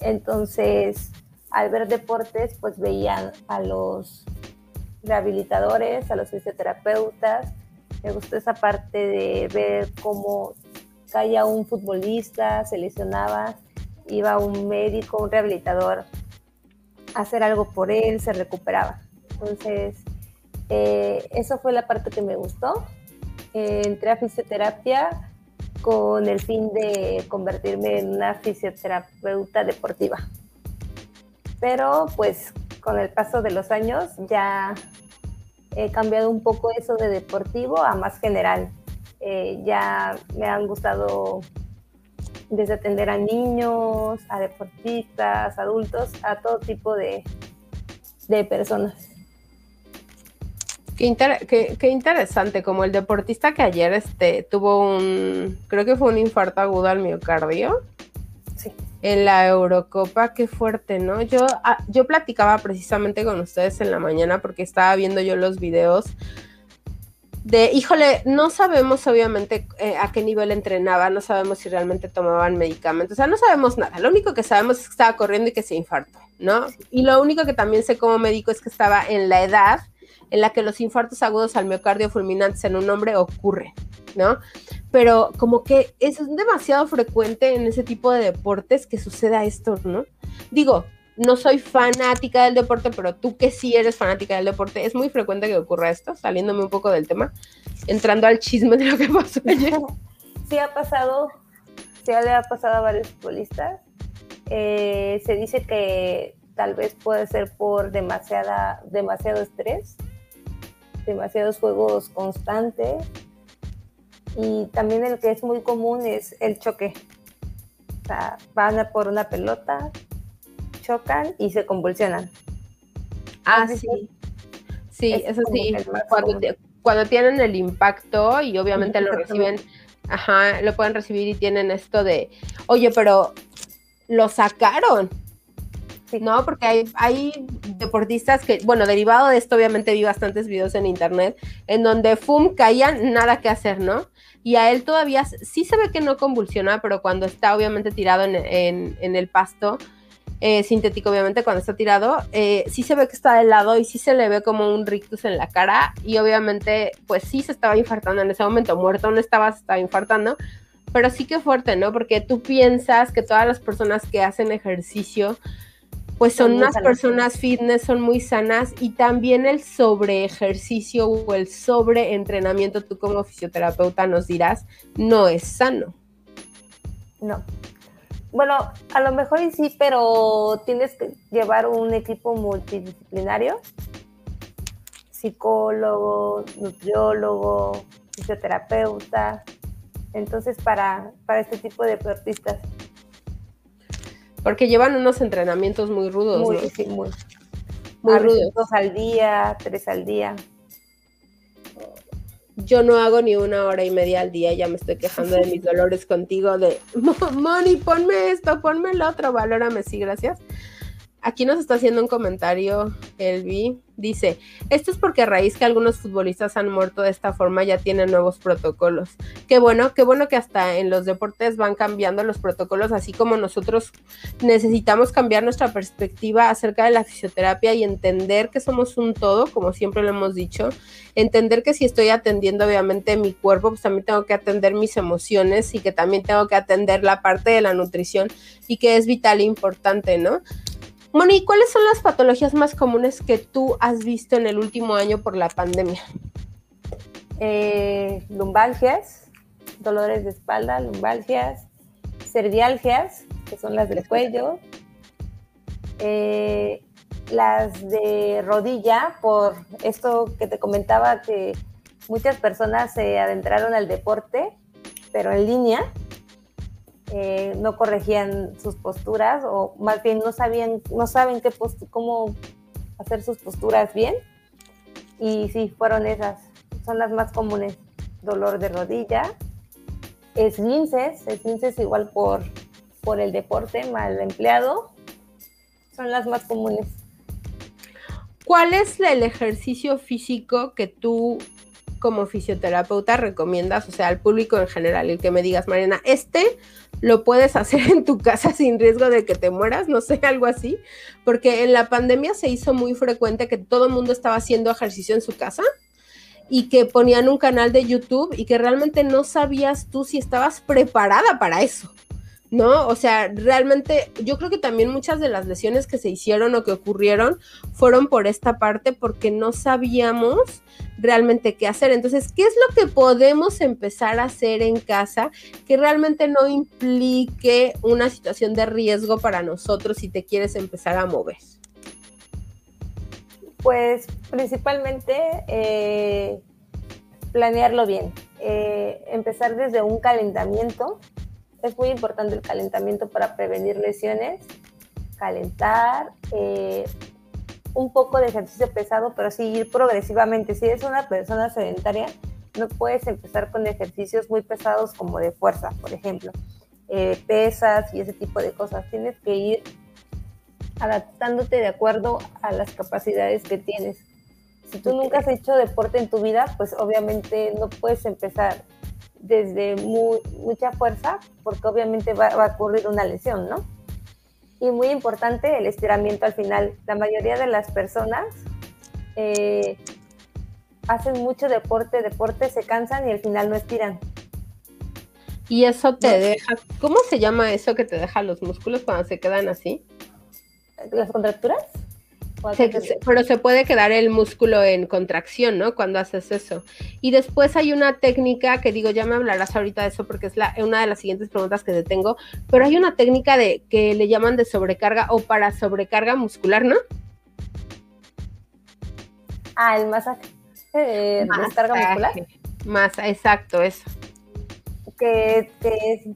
S2: entonces al ver deportes, pues veían a los rehabilitadores, a los fisioterapeutas, me gustó esa parte de ver cómo caía un futbolista, se lesionaba, iba un médico, un rehabilitador a hacer algo por él, se recuperaba. Entonces, eh, eso fue la parte que me gustó. Eh, entré a fisioterapia con el fin de convertirme en una fisioterapeuta deportiva. Pero pues con el paso de los años ya he cambiado un poco eso de deportivo a más general. Eh, ya me han gustado desde atender a niños, a deportistas, adultos, a todo tipo de, de personas.
S1: Qué, qué, interesante, como el deportista que ayer este, tuvo un, creo que fue un infarto agudo al miocardio. En la Eurocopa, qué fuerte, ¿no? Yo, ah, yo platicaba precisamente con ustedes en la mañana porque estaba viendo yo los videos de, híjole, no sabemos obviamente eh, a qué nivel entrenaba, no sabemos si realmente tomaban medicamentos, o sea, no sabemos nada. Lo único que sabemos es que estaba corriendo y que se infartó, ¿no? Y lo único que también sé como médico es que estaba en la edad en la que los infartos agudos al miocardio fulminantes en un hombre ocurren, ¿no? Pero como que es demasiado frecuente en ese tipo de deportes que suceda esto, ¿no? Digo, no soy fanática del deporte, pero tú que sí eres fanática del deporte, es muy frecuente que ocurra esto, saliéndome un poco del tema, entrando al chisme de lo que pasó ayer.
S2: Sí ha pasado, sí le ha pasado a varios futbolistas. Eh, se dice que tal vez puede ser por demasiada, demasiado estrés, demasiados juegos constantes y también el que es muy común es el choque. O sea, van a por una pelota, chocan y se convulsionan.
S1: Ah, sí. Sí, eso sí. Cuando, tienen el impacto y obviamente lo reciben, ajá, lo pueden recibir y tienen esto de, oye, pero lo sacaron. ¿No? Porque hay, hay deportistas que, bueno, derivado de esto, obviamente vi bastantes videos en internet en donde FUM caían, nada que hacer, ¿no? Y a él todavía sí se ve que no convulsiona, pero cuando está obviamente tirado en, en el pasto, eh, sintético, obviamente, cuando está tirado, eh, sí se ve que está de lado y sí se le ve como un rictus en la cara y obviamente, pues sí se estaba infartando en ese momento, muerto no estaba, se estaba infartando, pero sí que fuerte, ¿no? Porque tú piensas que todas las personas que hacen ejercicio, pues son, unas personas fitness, son muy sanas y también el sobre ejercicio o el sobre entrenamiento, tú como fisioterapeuta nos dirás, no es sano.
S2: No, bueno, a lo mejor sí, pero tienes que llevar un equipo multidisciplinario, psicólogo, nutriólogo, fisioterapeuta, entonces para, para este tipo de deportistas.
S1: Porque llevan unos entrenamientos muy rudos.
S2: Muy, sí, muy, muy rudos. Dos al día, tres al día
S1: yo no hago ni una hora y media al día, ya me estoy quejando de mis dolores contigo, de, Moni, ponme esto, ponme el otro, valórame, sí, gracias. Aquí nos está haciendo un comentario, Elvi. Dice, esto es porque a raíz que algunos futbolistas han muerto de esta forma ya tienen nuevos protocolos. Qué bueno, qué bueno que hasta en los deportes van cambiando los protocolos, así como nosotros necesitamos cambiar nuestra perspectiva acerca de la fisioterapia y entender que somos un todo, como siempre lo hemos dicho. Entender que si estoy atendiendo obviamente mi cuerpo, pues también tengo que atender mis emociones y que también tengo que atender la parte de la nutrición y que es vital e importante, ¿no? Moni, ¿cuáles son las patologías más comunes que tú has visto en el último año por la pandemia?
S2: Eh, lumbalgias, dolores de espalda, lumbalgias, cervialgias, que son las del cuello, eh, las de rodilla, por esto que te comentaba que muchas personas se adentraron al deporte, pero en línea, eh, no corregían sus posturas o más bien no sabían, no saben qué cómo hacer sus posturas bien. Y sí, fueron esas, son las más comunes. Dolor de rodilla, esguinces, esguinces igual por, por el deporte mal empleado, son las más comunes.
S1: ¿Cuál es el ejercicio físico que tú como fisioterapeuta recomiendas, o sea, al público en general, el que me digas, Mariana, este lo puedes hacer en tu casa sin riesgo de que te mueras, no sé, algo así, porque en la pandemia se hizo muy frecuente que todo el mundo estaba haciendo ejercicio en su casa y que ponían un canal de YouTube y que realmente no sabías tú si estabas preparada para eso. ¿No? O sea, realmente yo creo que también muchas de las lesiones que se hicieron o que ocurrieron fueron por esta parte porque no sabíamos realmente qué hacer. Entonces, ¿qué es lo que podemos empezar a hacer en casa que realmente no implique una situación de riesgo para nosotros si te quieres empezar a mover?
S2: Pues principalmente eh, planearlo bien, eh, empezar desde un calentamiento es muy importante el calentamiento para prevenir lesiones, calentar, eh, un poco de ejercicio pesado, pero sí ir progresivamente. Si eres una persona sedentaria, no puedes empezar con ejercicios muy pesados como de fuerza, por ejemplo, eh, pesas y ese tipo de cosas. Tienes que ir adaptándote de acuerdo a las capacidades que tienes. Si tú nunca has hecho deporte en tu vida, pues obviamente no puedes empezar desde mucha fuerza, porque obviamente va, a ocurrir una lesión, ¿no? Y muy importante el estiramiento al final. La mayoría de las personas eh, hacen mucho deporte, deporte, se cansan y al final no estiran.
S1: Y eso te deja, ¿cómo se llama eso que te deja los músculos cuando se quedan así?
S2: ¿Las contracturas?
S1: Pero se puede quedar el músculo en contracción, ¿no? Cuando haces eso. Y después hay una técnica que digo, ya me hablarás ahorita de eso porque es la, una de las siguientes preguntas que te tengo, pero hay una técnica de que le llaman de sobrecarga o para sobrecarga muscular, ¿no?
S2: Ah, el masaje. Eh, descarga muscular.
S1: Más, exacto, eso.
S2: Que, que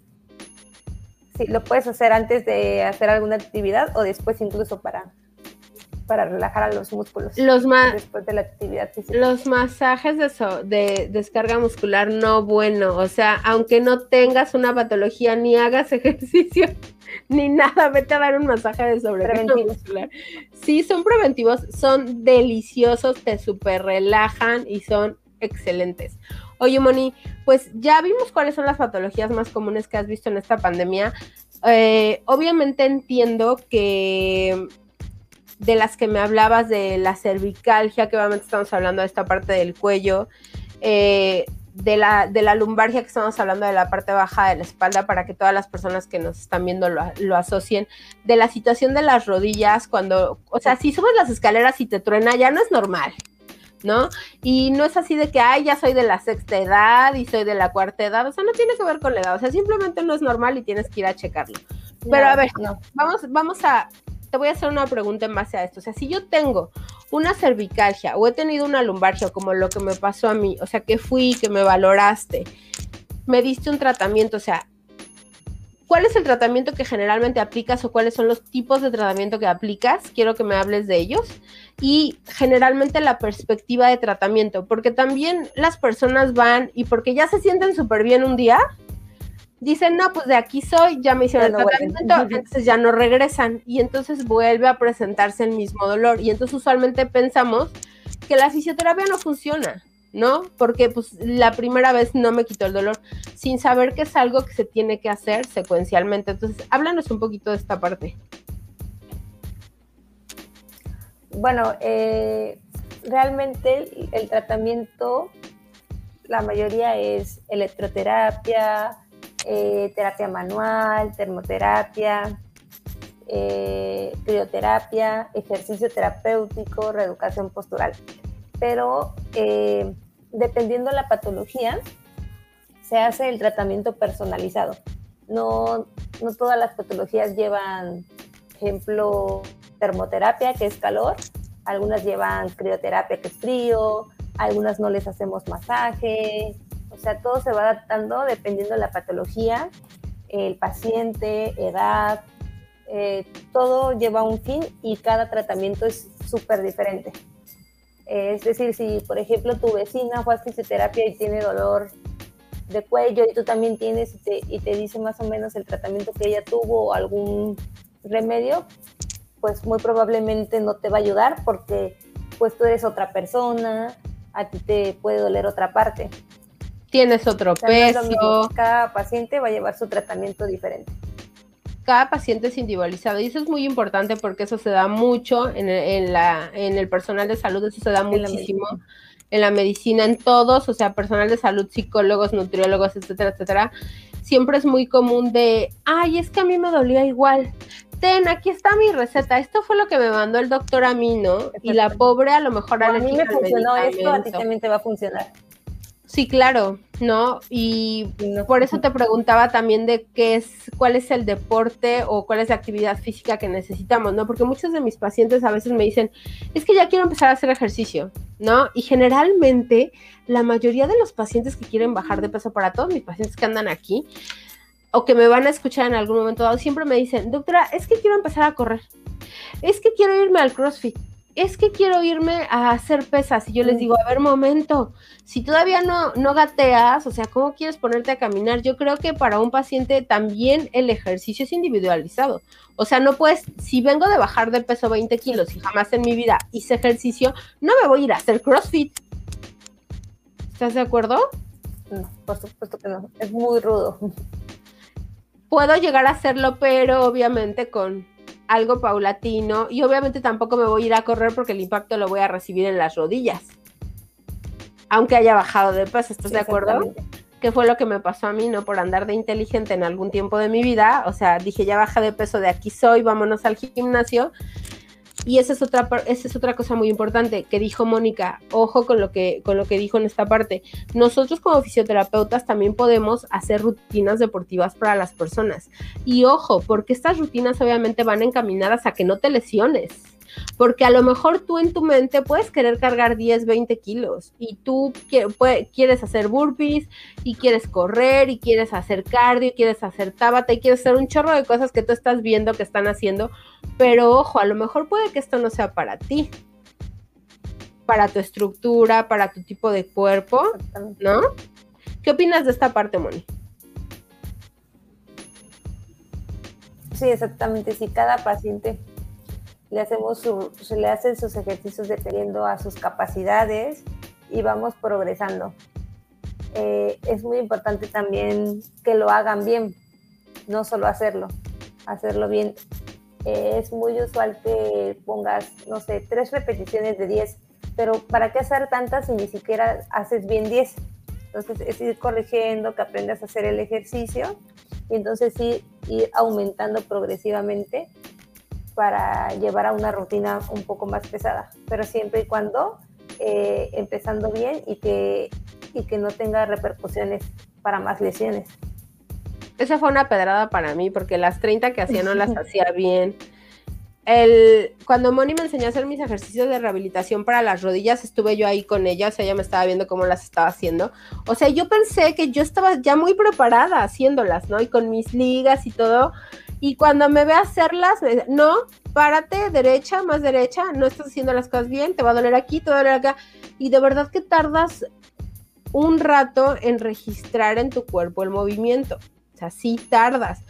S2: sí, lo puedes hacer antes de hacer alguna actividad o después incluso para para relajar a los músculos
S1: los
S2: después de la actividad física.
S1: Los masajes de, de descarga muscular no bueno, o sea, aunque no tengas una patología ni hagas ejercicio ni nada, vete a dar un masaje de sobrecarga muscular. Sí, son preventivos, son deliciosos, te super relajan y son excelentes. Oye, Moni, pues ya vimos cuáles son las patologías más comunes que has visto en esta pandemia. Eh, obviamente entiendo que de las que me hablabas de la cervicalgia, que obviamente estamos hablando de esta parte del cuello, eh, de, la, de la lumbargia, que estamos hablando de la parte baja de la espalda, para que todas las personas que nos están viendo lo, asocien, de la situación de las rodillas, cuando, o sea, si subes las escaleras y te truena, ya no es normal. ¿no? Y no es así de que, ay, ya soy de la sexta edad y soy de la cuarta edad, o sea, no tiene que ver con la edad, o sea, simplemente no es normal y tienes que ir a checarlo. Pero a ver, vamos, vamos a, te voy a hacer una pregunta en base a esto. O sea, si yo tengo una cervicalgia o he tenido una lumbargia, como lo que me pasó a mí, o sea, que fui, que me valoraste, me diste un tratamiento, o sea, ¿cuál es el tratamiento que generalmente aplicas o cuáles son los tipos de tratamiento que aplicas? Quiero que me hables de ellos. Y generalmente la perspectiva de tratamiento, porque también las personas van y porque ya se sienten súper bien un día, dicen, no, pues de aquí soy, ya me hicieron el tratamiento, entonces ya no regresan y entonces vuelve a presentarse el mismo dolor. Y entonces usualmente pensamos que la fisioterapia no funciona, ¿no? Porque pues la primera vez no me quitó el dolor, sin saber que es algo que se tiene que hacer secuencialmente. Entonces, háblanos un poquito de esta parte.
S2: Bueno, eh, realmente el tratamiento, la mayoría es electroterapia, eh, terapia manual, termoterapia, eh, crioterapia, ejercicio terapéutico, reeducación postural. Pero eh, dependiendo de la patología, se hace el tratamiento personalizado. No, no todas las patologías llevan, ejemplo, termoterapia, que es calor, algunas llevan crioterapia, que es frío, algunas no les hacemos masaje, o sea, todo se va adaptando dependiendo de la patología, el paciente, edad, eh, todo lleva un fin y cada tratamiento es súper diferente. es decir, si por ejemplo tu vecina fue a fisioterapia y tiene dolor de cuello y tú también tienes y te, y te dice más o menos el tratamiento que ella tuvo o algún remedio, pues muy probablemente no te va a ayudar porque pues tú eres otra persona, a ti te puede doler otra parte
S1: tienes otro peso.
S2: cada paciente va a llevar su tratamiento diferente.
S1: Cada paciente es individualizado y eso es muy importante porque eso se da mucho en, la, en el personal de salud, eso se da muchísimo en la medicina, en todos, o sea, personal de salud, psicólogos, nutriólogos, etcétera, etcétera. siempre es muy común de, ay, es que a mí me dolía igual. Ten, aquí está mi receta. Esto fue lo que me mandó el doctor a mí, ¿no? Y la pobre a lo mejor
S2: a mí me funcionó esto, a ti también te va a funcionar.
S1: Sí, claro, ¿no? Y por eso te preguntaba también de qué es, cuál es el deporte o cuál es la actividad física que necesitamos, ¿no? Porque muchos de mis pacientes a veces me dicen, es que ya quiero empezar a hacer ejercicio, ¿no? Y generalmente la mayoría de los pacientes que quieren bajar de peso, para todos mis pacientes que andan aquí, o que me van a escuchar en algún momento dado, siempre me dicen, doctora, es que quiero empezar a correr, es que quiero irme al CrossFit, es que quiero irme a hacer pesas. Y yo les digo, a ver, momento, si todavía no, no gateas, o sea, ¿cómo quieres ponerte a caminar? Yo creo que para un paciente también el ejercicio es individualizado. O sea, no puedes, si vengo de bajar de peso 20 kilos y jamás en mi vida hice ejercicio, no me voy a ir a hacer CrossFit. ¿Estás de acuerdo?
S2: No, por supuesto que no. Es muy rudo.
S1: Puedo llegar a hacerlo, pero obviamente con algo paulatino y obviamente tampoco me voy a ir a correr porque el impacto lo voy a recibir en las rodillas. Aunque haya bajado de peso, ¿estás de acuerdo? Que fue lo que me pasó a mí, ¿no? Por andar de inteligente en algún tiempo de mi vida. O sea, dije, ya baja de peso, de aquí soy, vámonos al gimnasio. Y esa es otra, esa es otra cosa muy importante que dijo Mónica. Ojo con lo que, con lo que dijo en esta parte. Nosotros como fisioterapeutas también podemos hacer rutinas deportivas para las personas. Y ojo, porque estas rutinas obviamente van encaminadas a que no te lesiones. Porque a lo mejor tú en tu mente puedes querer cargar 10, 20 kilos y tú quieres hacer burpees y quieres correr y quieres hacer cardio y quieres hacer tabata y quieres hacer un chorro de cosas que tú estás viendo que están haciendo. Pero ojo, a lo mejor puede que esto no sea para ti para tu estructura, para tu tipo de cuerpo, ¿no? ¿Qué opinas de esta parte, Moni?
S2: Sí, exactamente. Si cada paciente le hacemos se le hacen sus ejercicios dependiendo a sus capacidades y vamos progresando. Eh, es muy importante también que lo hagan bien, no solo hacerlo, hacerlo bien. Eh, es muy usual que pongas, no sé, tres repeticiones de 10, pero ¿para qué hacer tantas si ni siquiera haces bien 10? Entonces es ir corrigiendo, que aprendas a hacer el ejercicio y entonces sí ir aumentando progresivamente para llevar a una rutina un poco más pesada, pero siempre y cuando eh, empezando bien y que, y que no tenga repercusiones para más lesiones.
S1: Esa fue una pedrada para mí, porque las 30 que hacía no las hacía bien. El, cuando Moni me enseñó a hacer mis ejercicios de rehabilitación para las rodillas, estuve yo ahí con ella, o sea, ella me estaba viendo cómo las estaba haciendo. O sea, yo pensé que yo estaba ya muy preparada haciéndolas, ¿no? Y con mis ligas y todo, y cuando me ve hacerlas, me dice, no, párate, derecha, más derecha, no estás haciendo las cosas bien, te va a doler aquí, te va a doler acá. Y de verdad que tardas un rato en registrar en tu cuerpo el movimiento. O sea, sí tardas.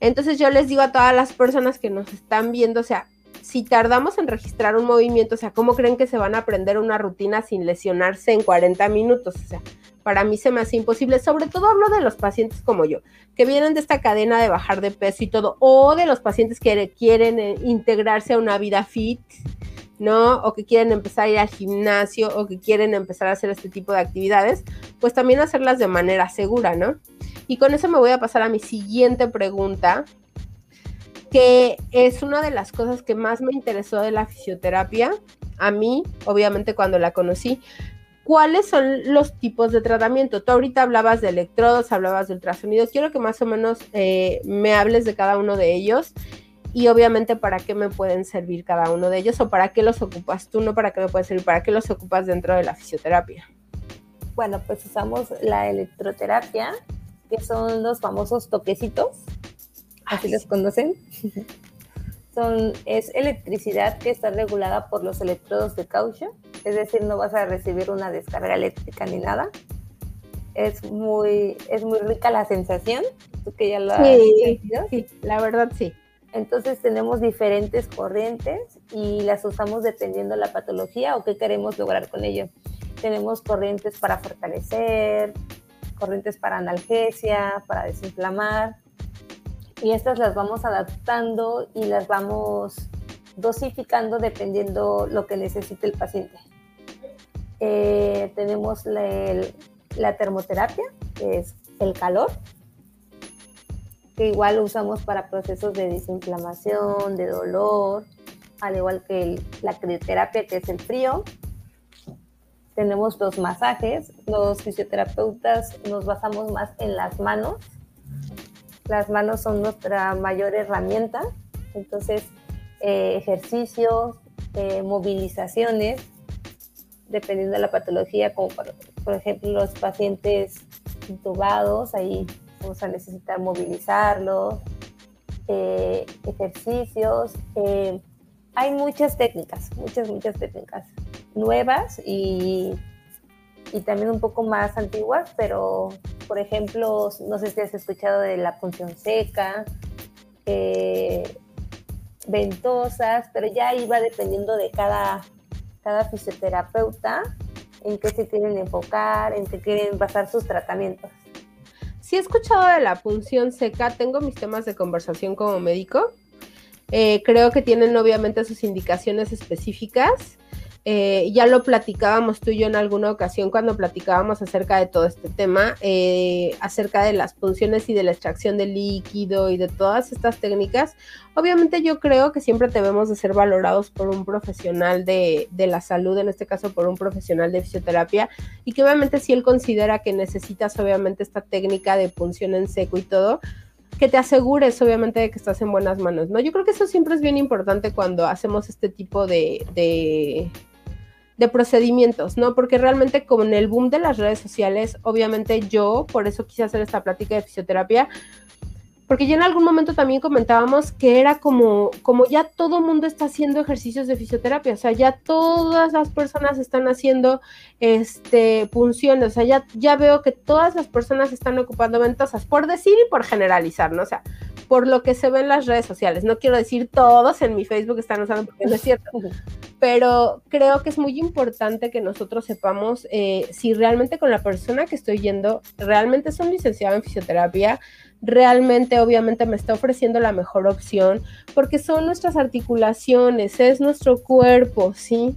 S1: Entonces yo les digo a todas las personas que nos están viendo, o sea, si tardamos en registrar un movimiento, o sea, ¿cómo creen que se van a aprender una rutina sin lesionarse en 40 minutos? O sea, para mí se me hace imposible. Sobre todo hablo de los pacientes como yo, que vienen de esta cadena de bajar de peso y todo, o de los pacientes que quieren eh, integrarse a una vida fit, ¿no? O que quieren empezar a ir al gimnasio o que quieren empezar a hacer este tipo de actividades, pues también hacerlas de manera segura, ¿no? Y con eso me voy a pasar a mi siguiente pregunta, que es una de las cosas que más me interesó de la fisioterapia, a mí, obviamente cuando la conocí, ¿cuáles son los tipos de tratamiento? Tú ahorita hablabas de electrodos, hablabas de ultrasonido. Quiero que más o menos eh, me hables de cada uno de ellos y obviamente para qué me pueden servir cada uno de ellos o para qué los ocupas tú, no para qué me pueden servir, para qué los ocupas dentro de la fisioterapia.
S2: Bueno, pues usamos la electroterapia, que son los famosos toquecitos, así los conocen. Son, es electricidad que está regulada por los electrodos de caucho es decir, no vas a recibir una descarga eléctrica ni nada. Es muy, es muy rica la sensación, tú que ya lo
S1: sí, Sí, la verdad sí.
S2: Entonces tenemos diferentes corrientes y las usamos dependiendo de la patología o qué queremos lograr con ello. Tenemos corrientes para fortalecer, corrientes para analgesia, para desinflamar. Y estas las vamos adaptando y las vamos dosificando dependiendo lo que necesite el paciente. Eh, tenemos la, termoterapia, que es el calor, que igual usamos para procesos de desinflamación, de dolor, al igual que la crioterapia, que es el frío. Tenemos los masajes. Los fisioterapeutas nos basamos más en las manos. Las manos son nuestra mayor herramienta. Entonces, eh, ejercicios, eh, movilizaciones, dependiendo de la patología, como por ejemplo los pacientes intubados, ahí vamos a necesitar movilizarlos, eh, ejercicios. Hay muchas técnicas, muchas, muchas técnicas nuevas y, y, también un poco más antiguas, pero por ejemplo, no sé si has escuchado de la punción seca, eh, ventosas, pero ya iba dependiendo de cada, cada fisioterapeuta en qué se quieren enfocar, en qué quieren basar sus tratamientos.
S1: Sí he escuchado de la punción seca, tengo mis temas de conversación como médico. Eh, creo que tienen obviamente sus indicaciones específicas. Eh, ya lo platicábamos tú y yo en alguna ocasión cuando platicábamos acerca de todo este tema, eh, acerca de las punciones y de la extracción de líquido y de todas estas técnicas. Obviamente yo creo que siempre debemos de ser valorados por un profesional de, de la salud, en este caso por un profesional de fisioterapia, y que obviamente si él considera que necesitas obviamente esta técnica de punción en seco y todo, que te asegures obviamente de que estás en buenas manos, ¿no? Yo creo que eso siempre es bien importante cuando hacemos este tipo de, de de procedimientos, ¿no? Porque realmente con el boom de las redes sociales, obviamente yo, por eso quise hacer esta plática de fisioterapia, porque ya en algún momento también comentábamos que era como, como ya todo mundo está haciendo ejercicios de fisioterapia, o sea, ya todas las personas están haciendo este punciones, o sea, ya, ya veo que todas las personas están ocupando ventosas, por decir y por generalizar, ¿no? O sea, por lo que se ve en las redes sociales. No quiero decir todos en mi Facebook están usando porque no es cierto, pero creo que es muy importante que nosotros sepamos eh, si realmente con la persona que estoy yendo realmente es un licenciado en fisioterapia, realmente obviamente me está ofreciendo la mejor opción, porque son nuestras articulaciones, es nuestro cuerpo, ¿sí?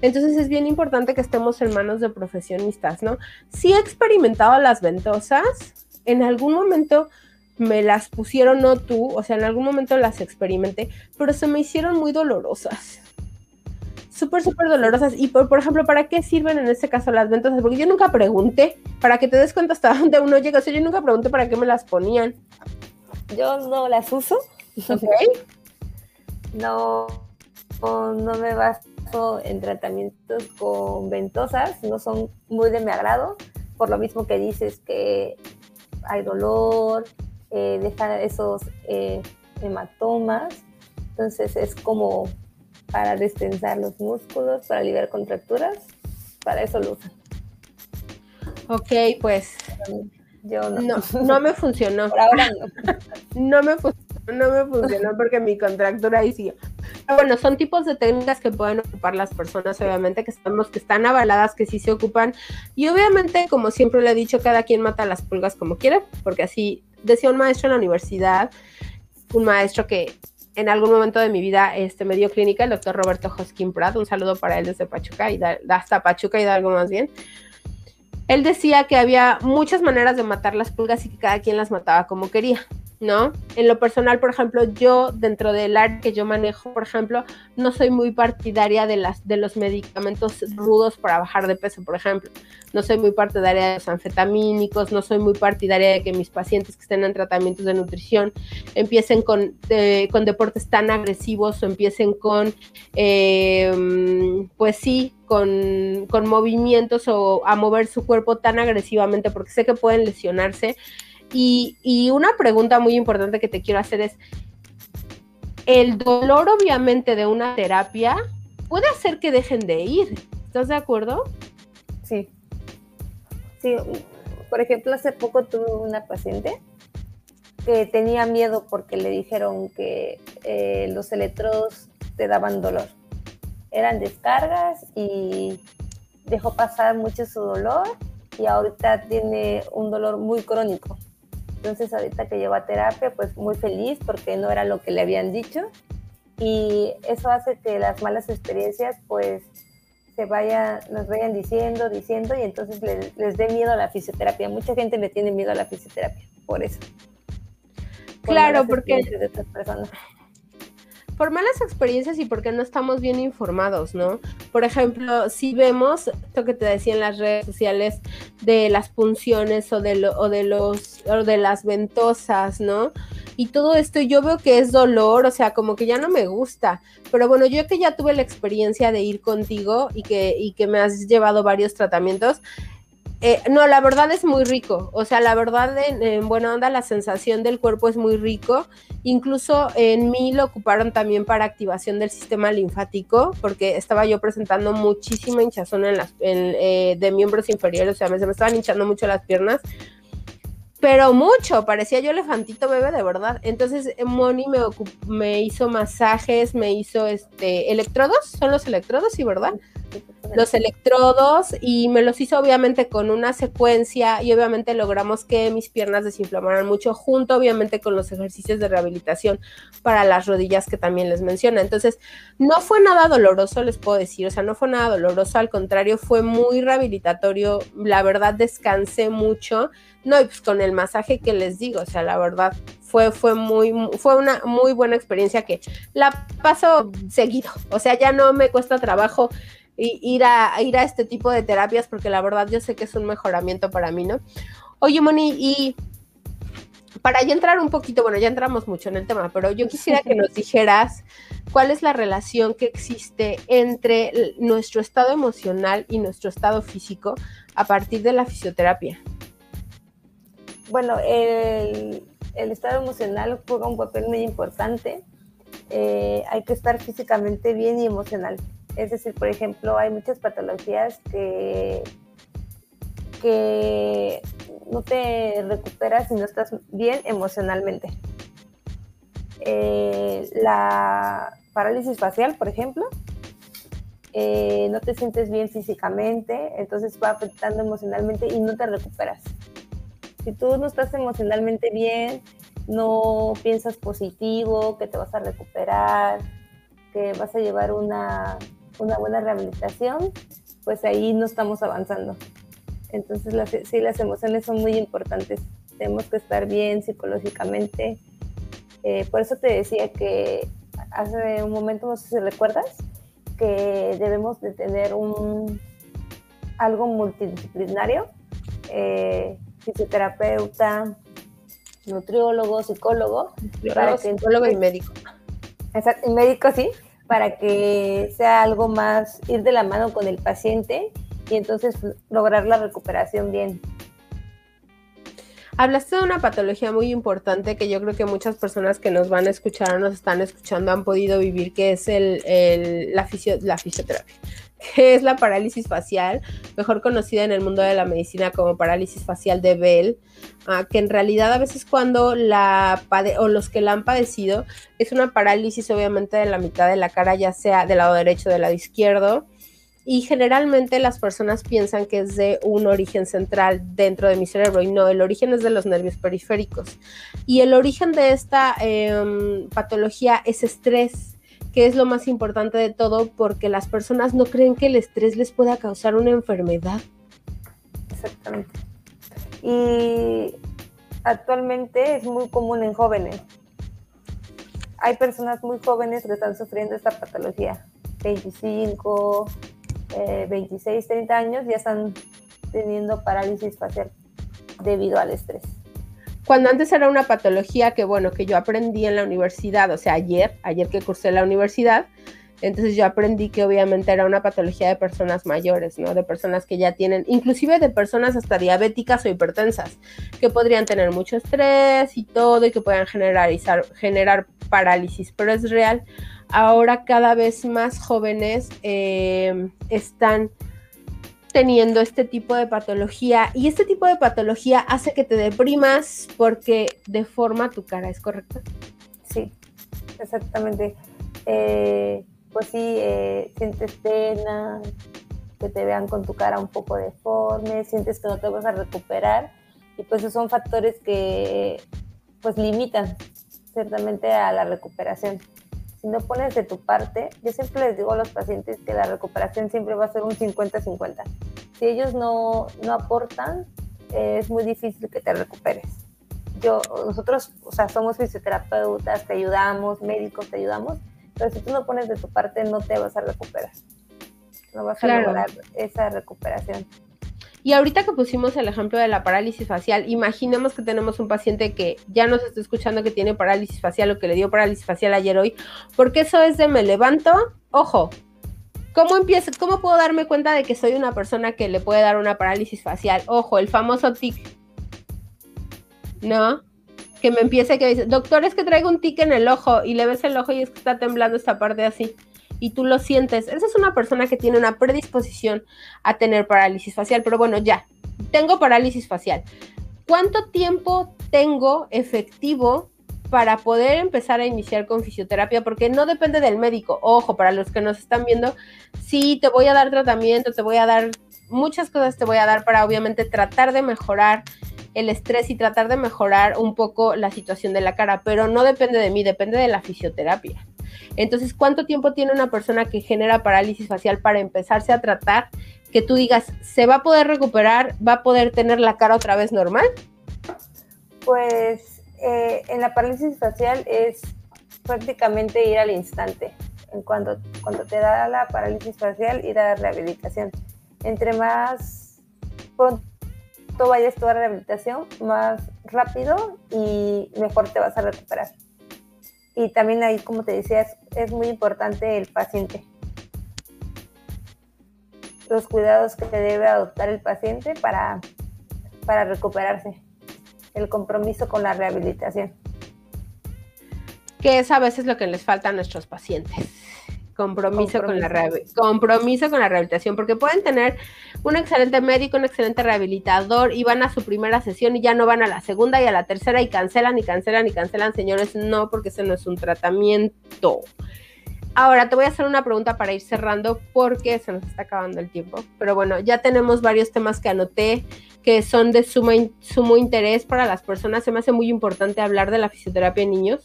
S1: Entonces es bien importante que estemos en manos de profesionistas, ¿no? Si he experimentado las ventosas, en algún momento me las pusieron, no tú, o sea, en algún momento las experimenté, pero se me hicieron muy dolorosas. Súper, súper dolorosas. Y por, por ejemplo, ¿para qué sirven en este caso las ventosas? Porque yo nunca pregunté, para que te des cuenta hasta dónde uno llega. O sea, yo nunca pregunté para qué me las ponían.
S2: Yo no las uso.
S1: Ok.
S2: no, no, no me baso en tratamientos con ventosas, no son muy de mi agrado, por lo mismo que dices que hay dolor, eh, dejar esos eh, hematomas. Entonces es como para destensar los músculos, para aliviar contracturas. Para eso lo usan.
S1: Ok, pues.
S2: Yo no.
S1: No, no me funcionó.
S2: Por ahora no.
S1: no me funcionó, no me funcionó porque mi contractura ahí sí. Pero bueno, son tipos de técnicas que pueden ocupar las personas, obviamente, que sabemos que están avaladas, que sí se ocupan. Y obviamente, como siempre le he dicho, cada quien mata las pulgas como quiere, porque así decía un maestro en la universidad, un maestro que en algún momento de mi vida este, me dio clínica, el doctor Roberto Hoskin Pratt, un saludo para él desde Pachuca, y da, hasta Pachuca y da algo más bien. Él decía que había muchas maneras de matar las pulgas y que cada quien las mataba como quería. ¿No? En lo personal, por ejemplo, yo dentro del área que yo manejo, por ejemplo, no soy muy partidaria de las de los medicamentos rudos para bajar de peso, por ejemplo. No soy muy partidaria de los anfetamínicos, no soy muy partidaria de que mis pacientes que estén en tratamientos de nutrición empiecen con, con deportes tan agresivos o empiecen con, em, pues sí, con movimientos o a mover su cuerpo tan agresivamente porque sé que pueden lesionarse y, una pregunta muy importante que te quiero hacer es, el dolor obviamente de una terapia puede hacer que dejen de ir. ¿Estás de acuerdo?
S2: Sí. Sí, por ejemplo, hace poco tuve una paciente que tenía miedo porque le dijeron que eh, los electrodos te daban dolor. Eran descargas y dejó pasar mucho su dolor y ahorita tiene un dolor muy crónico. Entonces ahorita que lleva terapia, pues muy feliz porque no era lo que le habían dicho y eso hace que las malas experiencias pues se vayan, nos vayan diciendo, diciendo y entonces les, les dé miedo a la fisioterapia. Mucha gente le tiene miedo a la fisioterapia, por eso.
S1: claro, porque de otras personas por malas experiencias y porque no estamos bien informados, ¿no? Por ejemplo, si vemos esto que te decía en las redes sociales de las punciones o de, o de los o de las ventosas, ¿no? Y todo esto yo veo que es dolor, o sea, como que ya no me gusta. Pero bueno, yo que ya tuve la experiencia de ir contigo y que, y que me has llevado varios tratamientos, eh, no, la verdad es muy rico. O sea, la verdad, en, buena onda, la sensación del cuerpo es muy rico. Incluso en mí lo ocuparon también para activación del sistema linfático, porque estaba yo presentando muchísima hinchazón en las, eh, de miembros inferiores. O sea, me, se me estaban hinchando mucho las piernas pero mucho, parecía yo elefantito bebé de verdad. Entonces eh, Moni me, me hizo masajes, me hizo este electrodos, son los electrodos, sí, ¿verdad? Los electrodos y me los hizo obviamente con una secuencia y obviamente logramos que mis piernas desinflamaran mucho junto obviamente con los ejercicios de rehabilitación para las rodillas que también les menciona. Entonces, no fue nada doloroso, les puedo decir, o sea, no fue nada doloroso, al contrario, fue muy rehabilitatorio, la verdad descansé mucho no, y pues con el masaje que les digo, o sea, la verdad fue, fue muy, fue una muy buena experiencia que la paso seguido. O sea, ya no me cuesta trabajo ir a, ir a este tipo de terapias porque la verdad yo sé que es un mejoramiento para mí, ¿no? Oye, Moni, y para ya entrar un poquito, bueno, ya entramos mucho en el tema, pero yo quisiera que nos dijeras cuál es la relación que existe entre nuestro estado emocional y nuestro estado físico a partir de la fisioterapia
S2: bueno, el, estado emocional juega un papel muy importante. Eh, hay que estar físicamente bien y emocional. Es decir, por ejemplo, hay muchas patologías que, que no te recuperas si no estás bien emocionalmente. Eh, la parálisis facial, por ejemplo, eh, no te sientes bien físicamente, entonces va afectando emocionalmente y no te recuperas. Si tú no estás emocionalmente bien, no piensas positivo, que te vas a recuperar, que vas a llevar una, buena rehabilitación, pues ahí no estamos avanzando. Entonces, sí, las emociones son muy importantes. Tenemos que estar bien psicológicamente. Eh, por eso te decía que hace un momento, no sé si recuerdas, que debemos de tener un algo multidisciplinario eh, fisioterapeuta, nutriólogo, psicólogo.
S1: para que, psicólogo y médico.
S2: Exacto, y médico sí, para que sea algo más, ir de la mano con el paciente y entonces lograr la recuperación bien.
S1: Hablaste de una patología muy importante que yo creo que muchas personas que nos van a escuchar o nos están escuchando han podido vivir, que es el, la, la fisioterapia que es la parálisis facial, mejor conocida en el mundo de la medicina como parálisis facial de Bell, ah, que en realidad a veces cuando la o los que la han padecido es una parálisis obviamente de la mitad de la cara, ya sea del lado derecho o del lado izquierdo, y generalmente las personas piensan que es de un origen central dentro de mi cerebro y no, el origen es de los nervios periféricos. Y el origen de esta em, patología es estrés que es lo más importante de todo porque las personas no creen que el estrés les pueda causar una enfermedad.
S2: Exactamente. Y actualmente es muy común en jóvenes. Hay personas muy jóvenes que están sufriendo esta patología. 25, 26, 30 años ya están teniendo parálisis facial debido al estrés.
S1: Cuando antes era una patología que, bueno, que yo aprendí en la universidad, o sea, ayer, ayer que cursé la universidad, entonces yo aprendí que obviamente era una patología de personas mayores, ¿no? De personas que ya tienen, inclusive de personas hasta diabéticas o hipertensas, que podrían tener mucho estrés y todo y que puedan generar, generar parálisis, pero es real. Ahora cada vez más jóvenes eh, están teniendo este tipo de patología y este tipo de patología hace que te deprimas porque deforma tu cara, ¿es correcto?
S2: Sí, exactamente. Eh, pues sí, eh, sientes pena, que te vean con tu cara un poco deforme, sientes que no te vas a recuperar y pues esos son factores que pues limitan ciertamente a la recuperación si no pones de tu parte, yo siempre les digo a los pacientes que la recuperación siempre va a ser un 50-50. Si ellos no, no aportan, es muy difícil que te recuperes. yo, nosotros, o sea, somos fisioterapeutas, te ayudamos, médicos, te ayudamos, pero si tú no pones de tu parte, no te vas a recuperar. No vas a lograr esa recuperación.
S1: Y ahorita que pusimos el ejemplo de la parálisis facial, imaginemos que tenemos un paciente que ya nos está escuchando que tiene parálisis facial o que le dio parálisis facial ayer hoy, porque eso es de me levanto, ojo, ¿cómo empiezo, cómo puedo darme cuenta de que soy una persona que le puede dar una parálisis facial? Ojo, el famoso tic. ¿No? Que me empiece que dice, doctor, es que traigo un tic en el ojo y le ves el ojo y es que está temblando esta parte así y tú lo sientes. Esa es una persona que tiene una predisposición a tener parálisis facial, pero bueno, ya, tengo parálisis facial. ¿Cuánto tiempo tengo efectivo para poder empezar a iniciar con fisioterapia? Porque no depende del médico. Ojo, para los que nos están viendo, sí, te voy a dar tratamiento, te voy a dar muchas cosas, te voy a dar para obviamente tratar de mejorar el estrés y tratar de mejorar un poco la situación de la cara, pero no depende de mí, depende de la fisioterapia. Entonces, ¿cuánto tiempo tiene una persona que genera parálisis facial para empezarse a tratar? Que tú digas, ¿se va a poder recuperar? ¿Va a poder tener la cara otra vez normal?
S2: Pues eh, en la parálisis facial es prácticamente ir al instante. En cuando, cuando te da la parálisis facial, ir a la rehabilitación. Entre más pronto vayas a la rehabilitación, más rápido y mejor te vas a recuperar. Y también ahí, como te decía, es, muy importante el paciente. Los cuidados que debe adoptar el paciente para, para recuperarse. El compromiso con la rehabilitación.
S1: Que es a veces lo que les falta a nuestros pacientes Compromiso, Con la compromiso con la rehabilitación, porque pueden tener un excelente médico, un excelente rehabilitador y van a su primera sesión y ya no van a la segunda y a la tercera y cancelan y cancelan y cancelan, señores, no, porque ese no es un tratamiento. Ahora te voy a hacer una pregunta para ir cerrando porque se nos está acabando el tiempo. Pero bueno, ya tenemos varios temas que anoté que son de sumo interés para las personas. Se me hace muy importante hablar de la fisioterapia en niños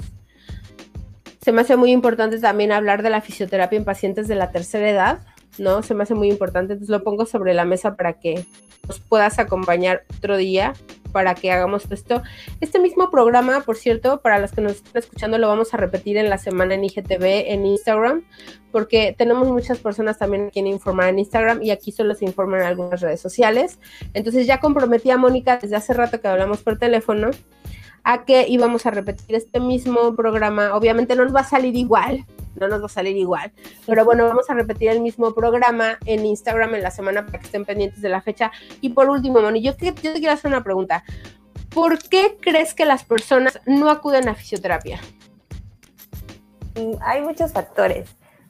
S1: se me hace muy importante también hablar de la fisioterapia en pacientes de la tercera edad, ¿no? Se me hace muy importante, entonces lo pongo sobre la mesa para que nos puedas acompañar otro día para que hagamos esto. Este mismo programa, por cierto, para los que nos están escuchando, lo vamos a repetir en la semana en IGTV, en Instagram, porque tenemos muchas personas también que quieren informar en Instagram y aquí solo se informan en algunas redes sociales. Entonces ya comprometí a Mónica desde hace rato que hablamos por teléfono a que íbamos a repetir este mismo programa. Obviamente no nos va a salir igual, no nos va a salir igual, pero bueno, vamos a repetir el mismo programa en Instagram en la semana para que estén pendientes de la fecha. Y por último, Moni, yo, te quiero hacer una pregunta. ¿Por qué crees que las personas no acuden a fisioterapia?
S2: Mm, hay muchos factores.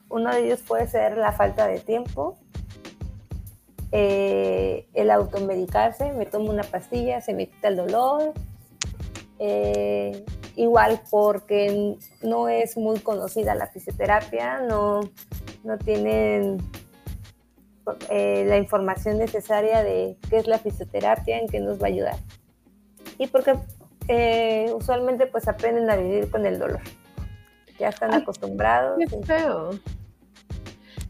S2: Uno de ellos puede ser la falta de tiempo, eh, el automedicarse, me tomo una pastilla, se me quita el dolor, eh, igual porque no es muy conocida la fisioterapia, no, no tienen eh, la información necesaria de qué es la fisioterapia, en qué nos va a ayudar. Y porque eh, usualmente pues aprenden a vivir con el dolor. Ya están acostumbrados.
S1: Qué feo.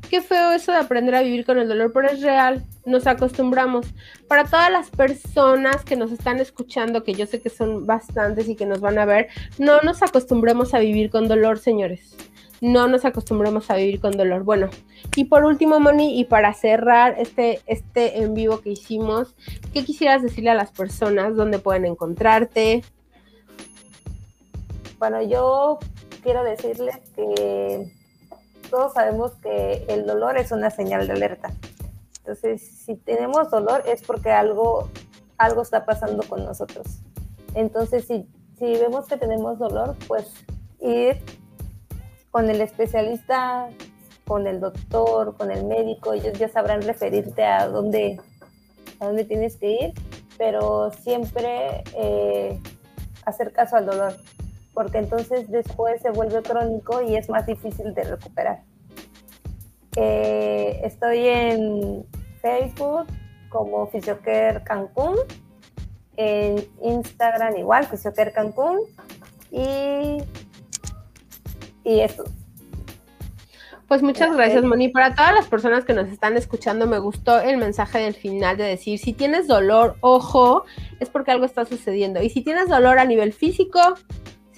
S1: Qué feo eso de aprender a vivir con el dolor, pero es real nos acostumbramos. Para todas las personas que nos están escuchando, que yo sé que son bastantes y que nos van a ver, no nos acostumbremos a vivir con dolor, señores. No nos acostumbremos a vivir con dolor. Bueno, y por último, Moni, y para cerrar este, este en vivo que hicimos, ¿qué quisieras decirle a las personas? ¿Dónde pueden encontrarte?
S2: Bueno, yo quiero decirles que todos sabemos que el dolor es una señal de alerta. Entonces, si tenemos dolor es porque algo, algo está pasando con nosotros. Entonces, si, si vemos que tenemos dolor, pues ir con el especialista, con el doctor, con el médico, ellos ya sabrán referirte a dónde, a dónde tienes que ir, pero siempre eh, hacer caso al dolor, porque entonces después se vuelve crónico y es más difícil de recuperar. Eh, estoy en Facebook como Fisiocare Cancún, en Instagram igual, Fisiocare Cancún, y, y eso.
S1: Pues muchas gracias, Moni. Para todas las personas que nos están escuchando, me gustó el mensaje del final de decir, si tienes dolor, ojo, es porque algo está sucediendo. Y si tienes dolor a nivel físico,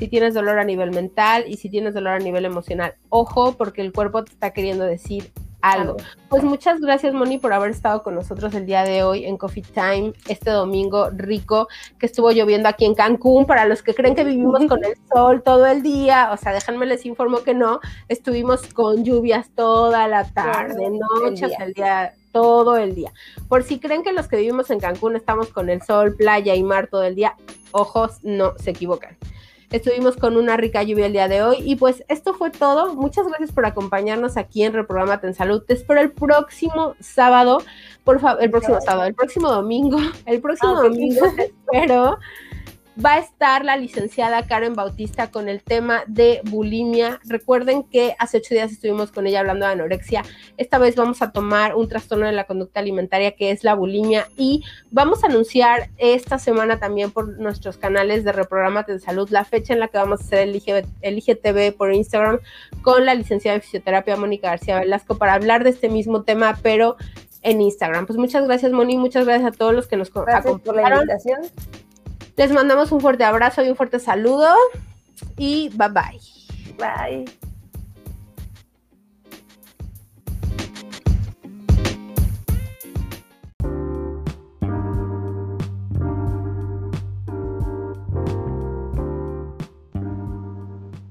S1: si tienes dolor a nivel mental y si tienes dolor a nivel emocional, ojo, porque el cuerpo te está queriendo decir algo. Pues muchas gracias, Moni, por haber estado con nosotros el día de hoy en Coffee Time, este domingo rico que estuvo lloviendo aquí en Cancún. Para los que creen que vivimos con el sol todo el día, o sea, déjenme les informo que no, estuvimos con lluvias toda la tarde, noches, el día todo el día. Por si creen que los que vivimos en Cancún estamos con el sol, playa y mar todo el día, ojos, no se equivocan. Estuvimos con una rica lluvia el día de hoy. Y pues esto fue todo. Muchas gracias por acompañarnos aquí en Reprogramate en Salud. Te espero el próximo sábado. Por favor, el próximo sábado, el próximo domingo. El próximo ah, domingo te espero va a estar la licenciada Karen Bautista con el tema de bulimia. Recuerden que hace ocho días estuvimos con ella hablando de anorexia. Esta vez vamos a tomar un trastorno de la conducta alimentaria que es la bulimia y vamos a anunciar esta semana también por nuestros canales de Reprogramate de Salud la fecha en la que vamos a hacer el, IGTV por Instagram con la licenciada de fisioterapia Mónica García Velasco para hablar de este mismo tema, pero en Instagram. Pues muchas gracias, Moni, muchas gracias a todos los que nos
S2: gracias por la invitación.
S1: Les mandamos un fuerte abrazo y un fuerte saludo. Y bye bye.
S2: Bye.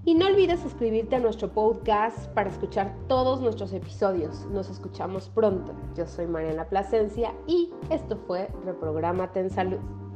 S1: Y no olvides suscribirte a nuestro podcast para escuchar todos nuestros episodios. Nos escuchamos pronto. Yo soy Mariana Plasencia y esto fue Reprogramate en Salud.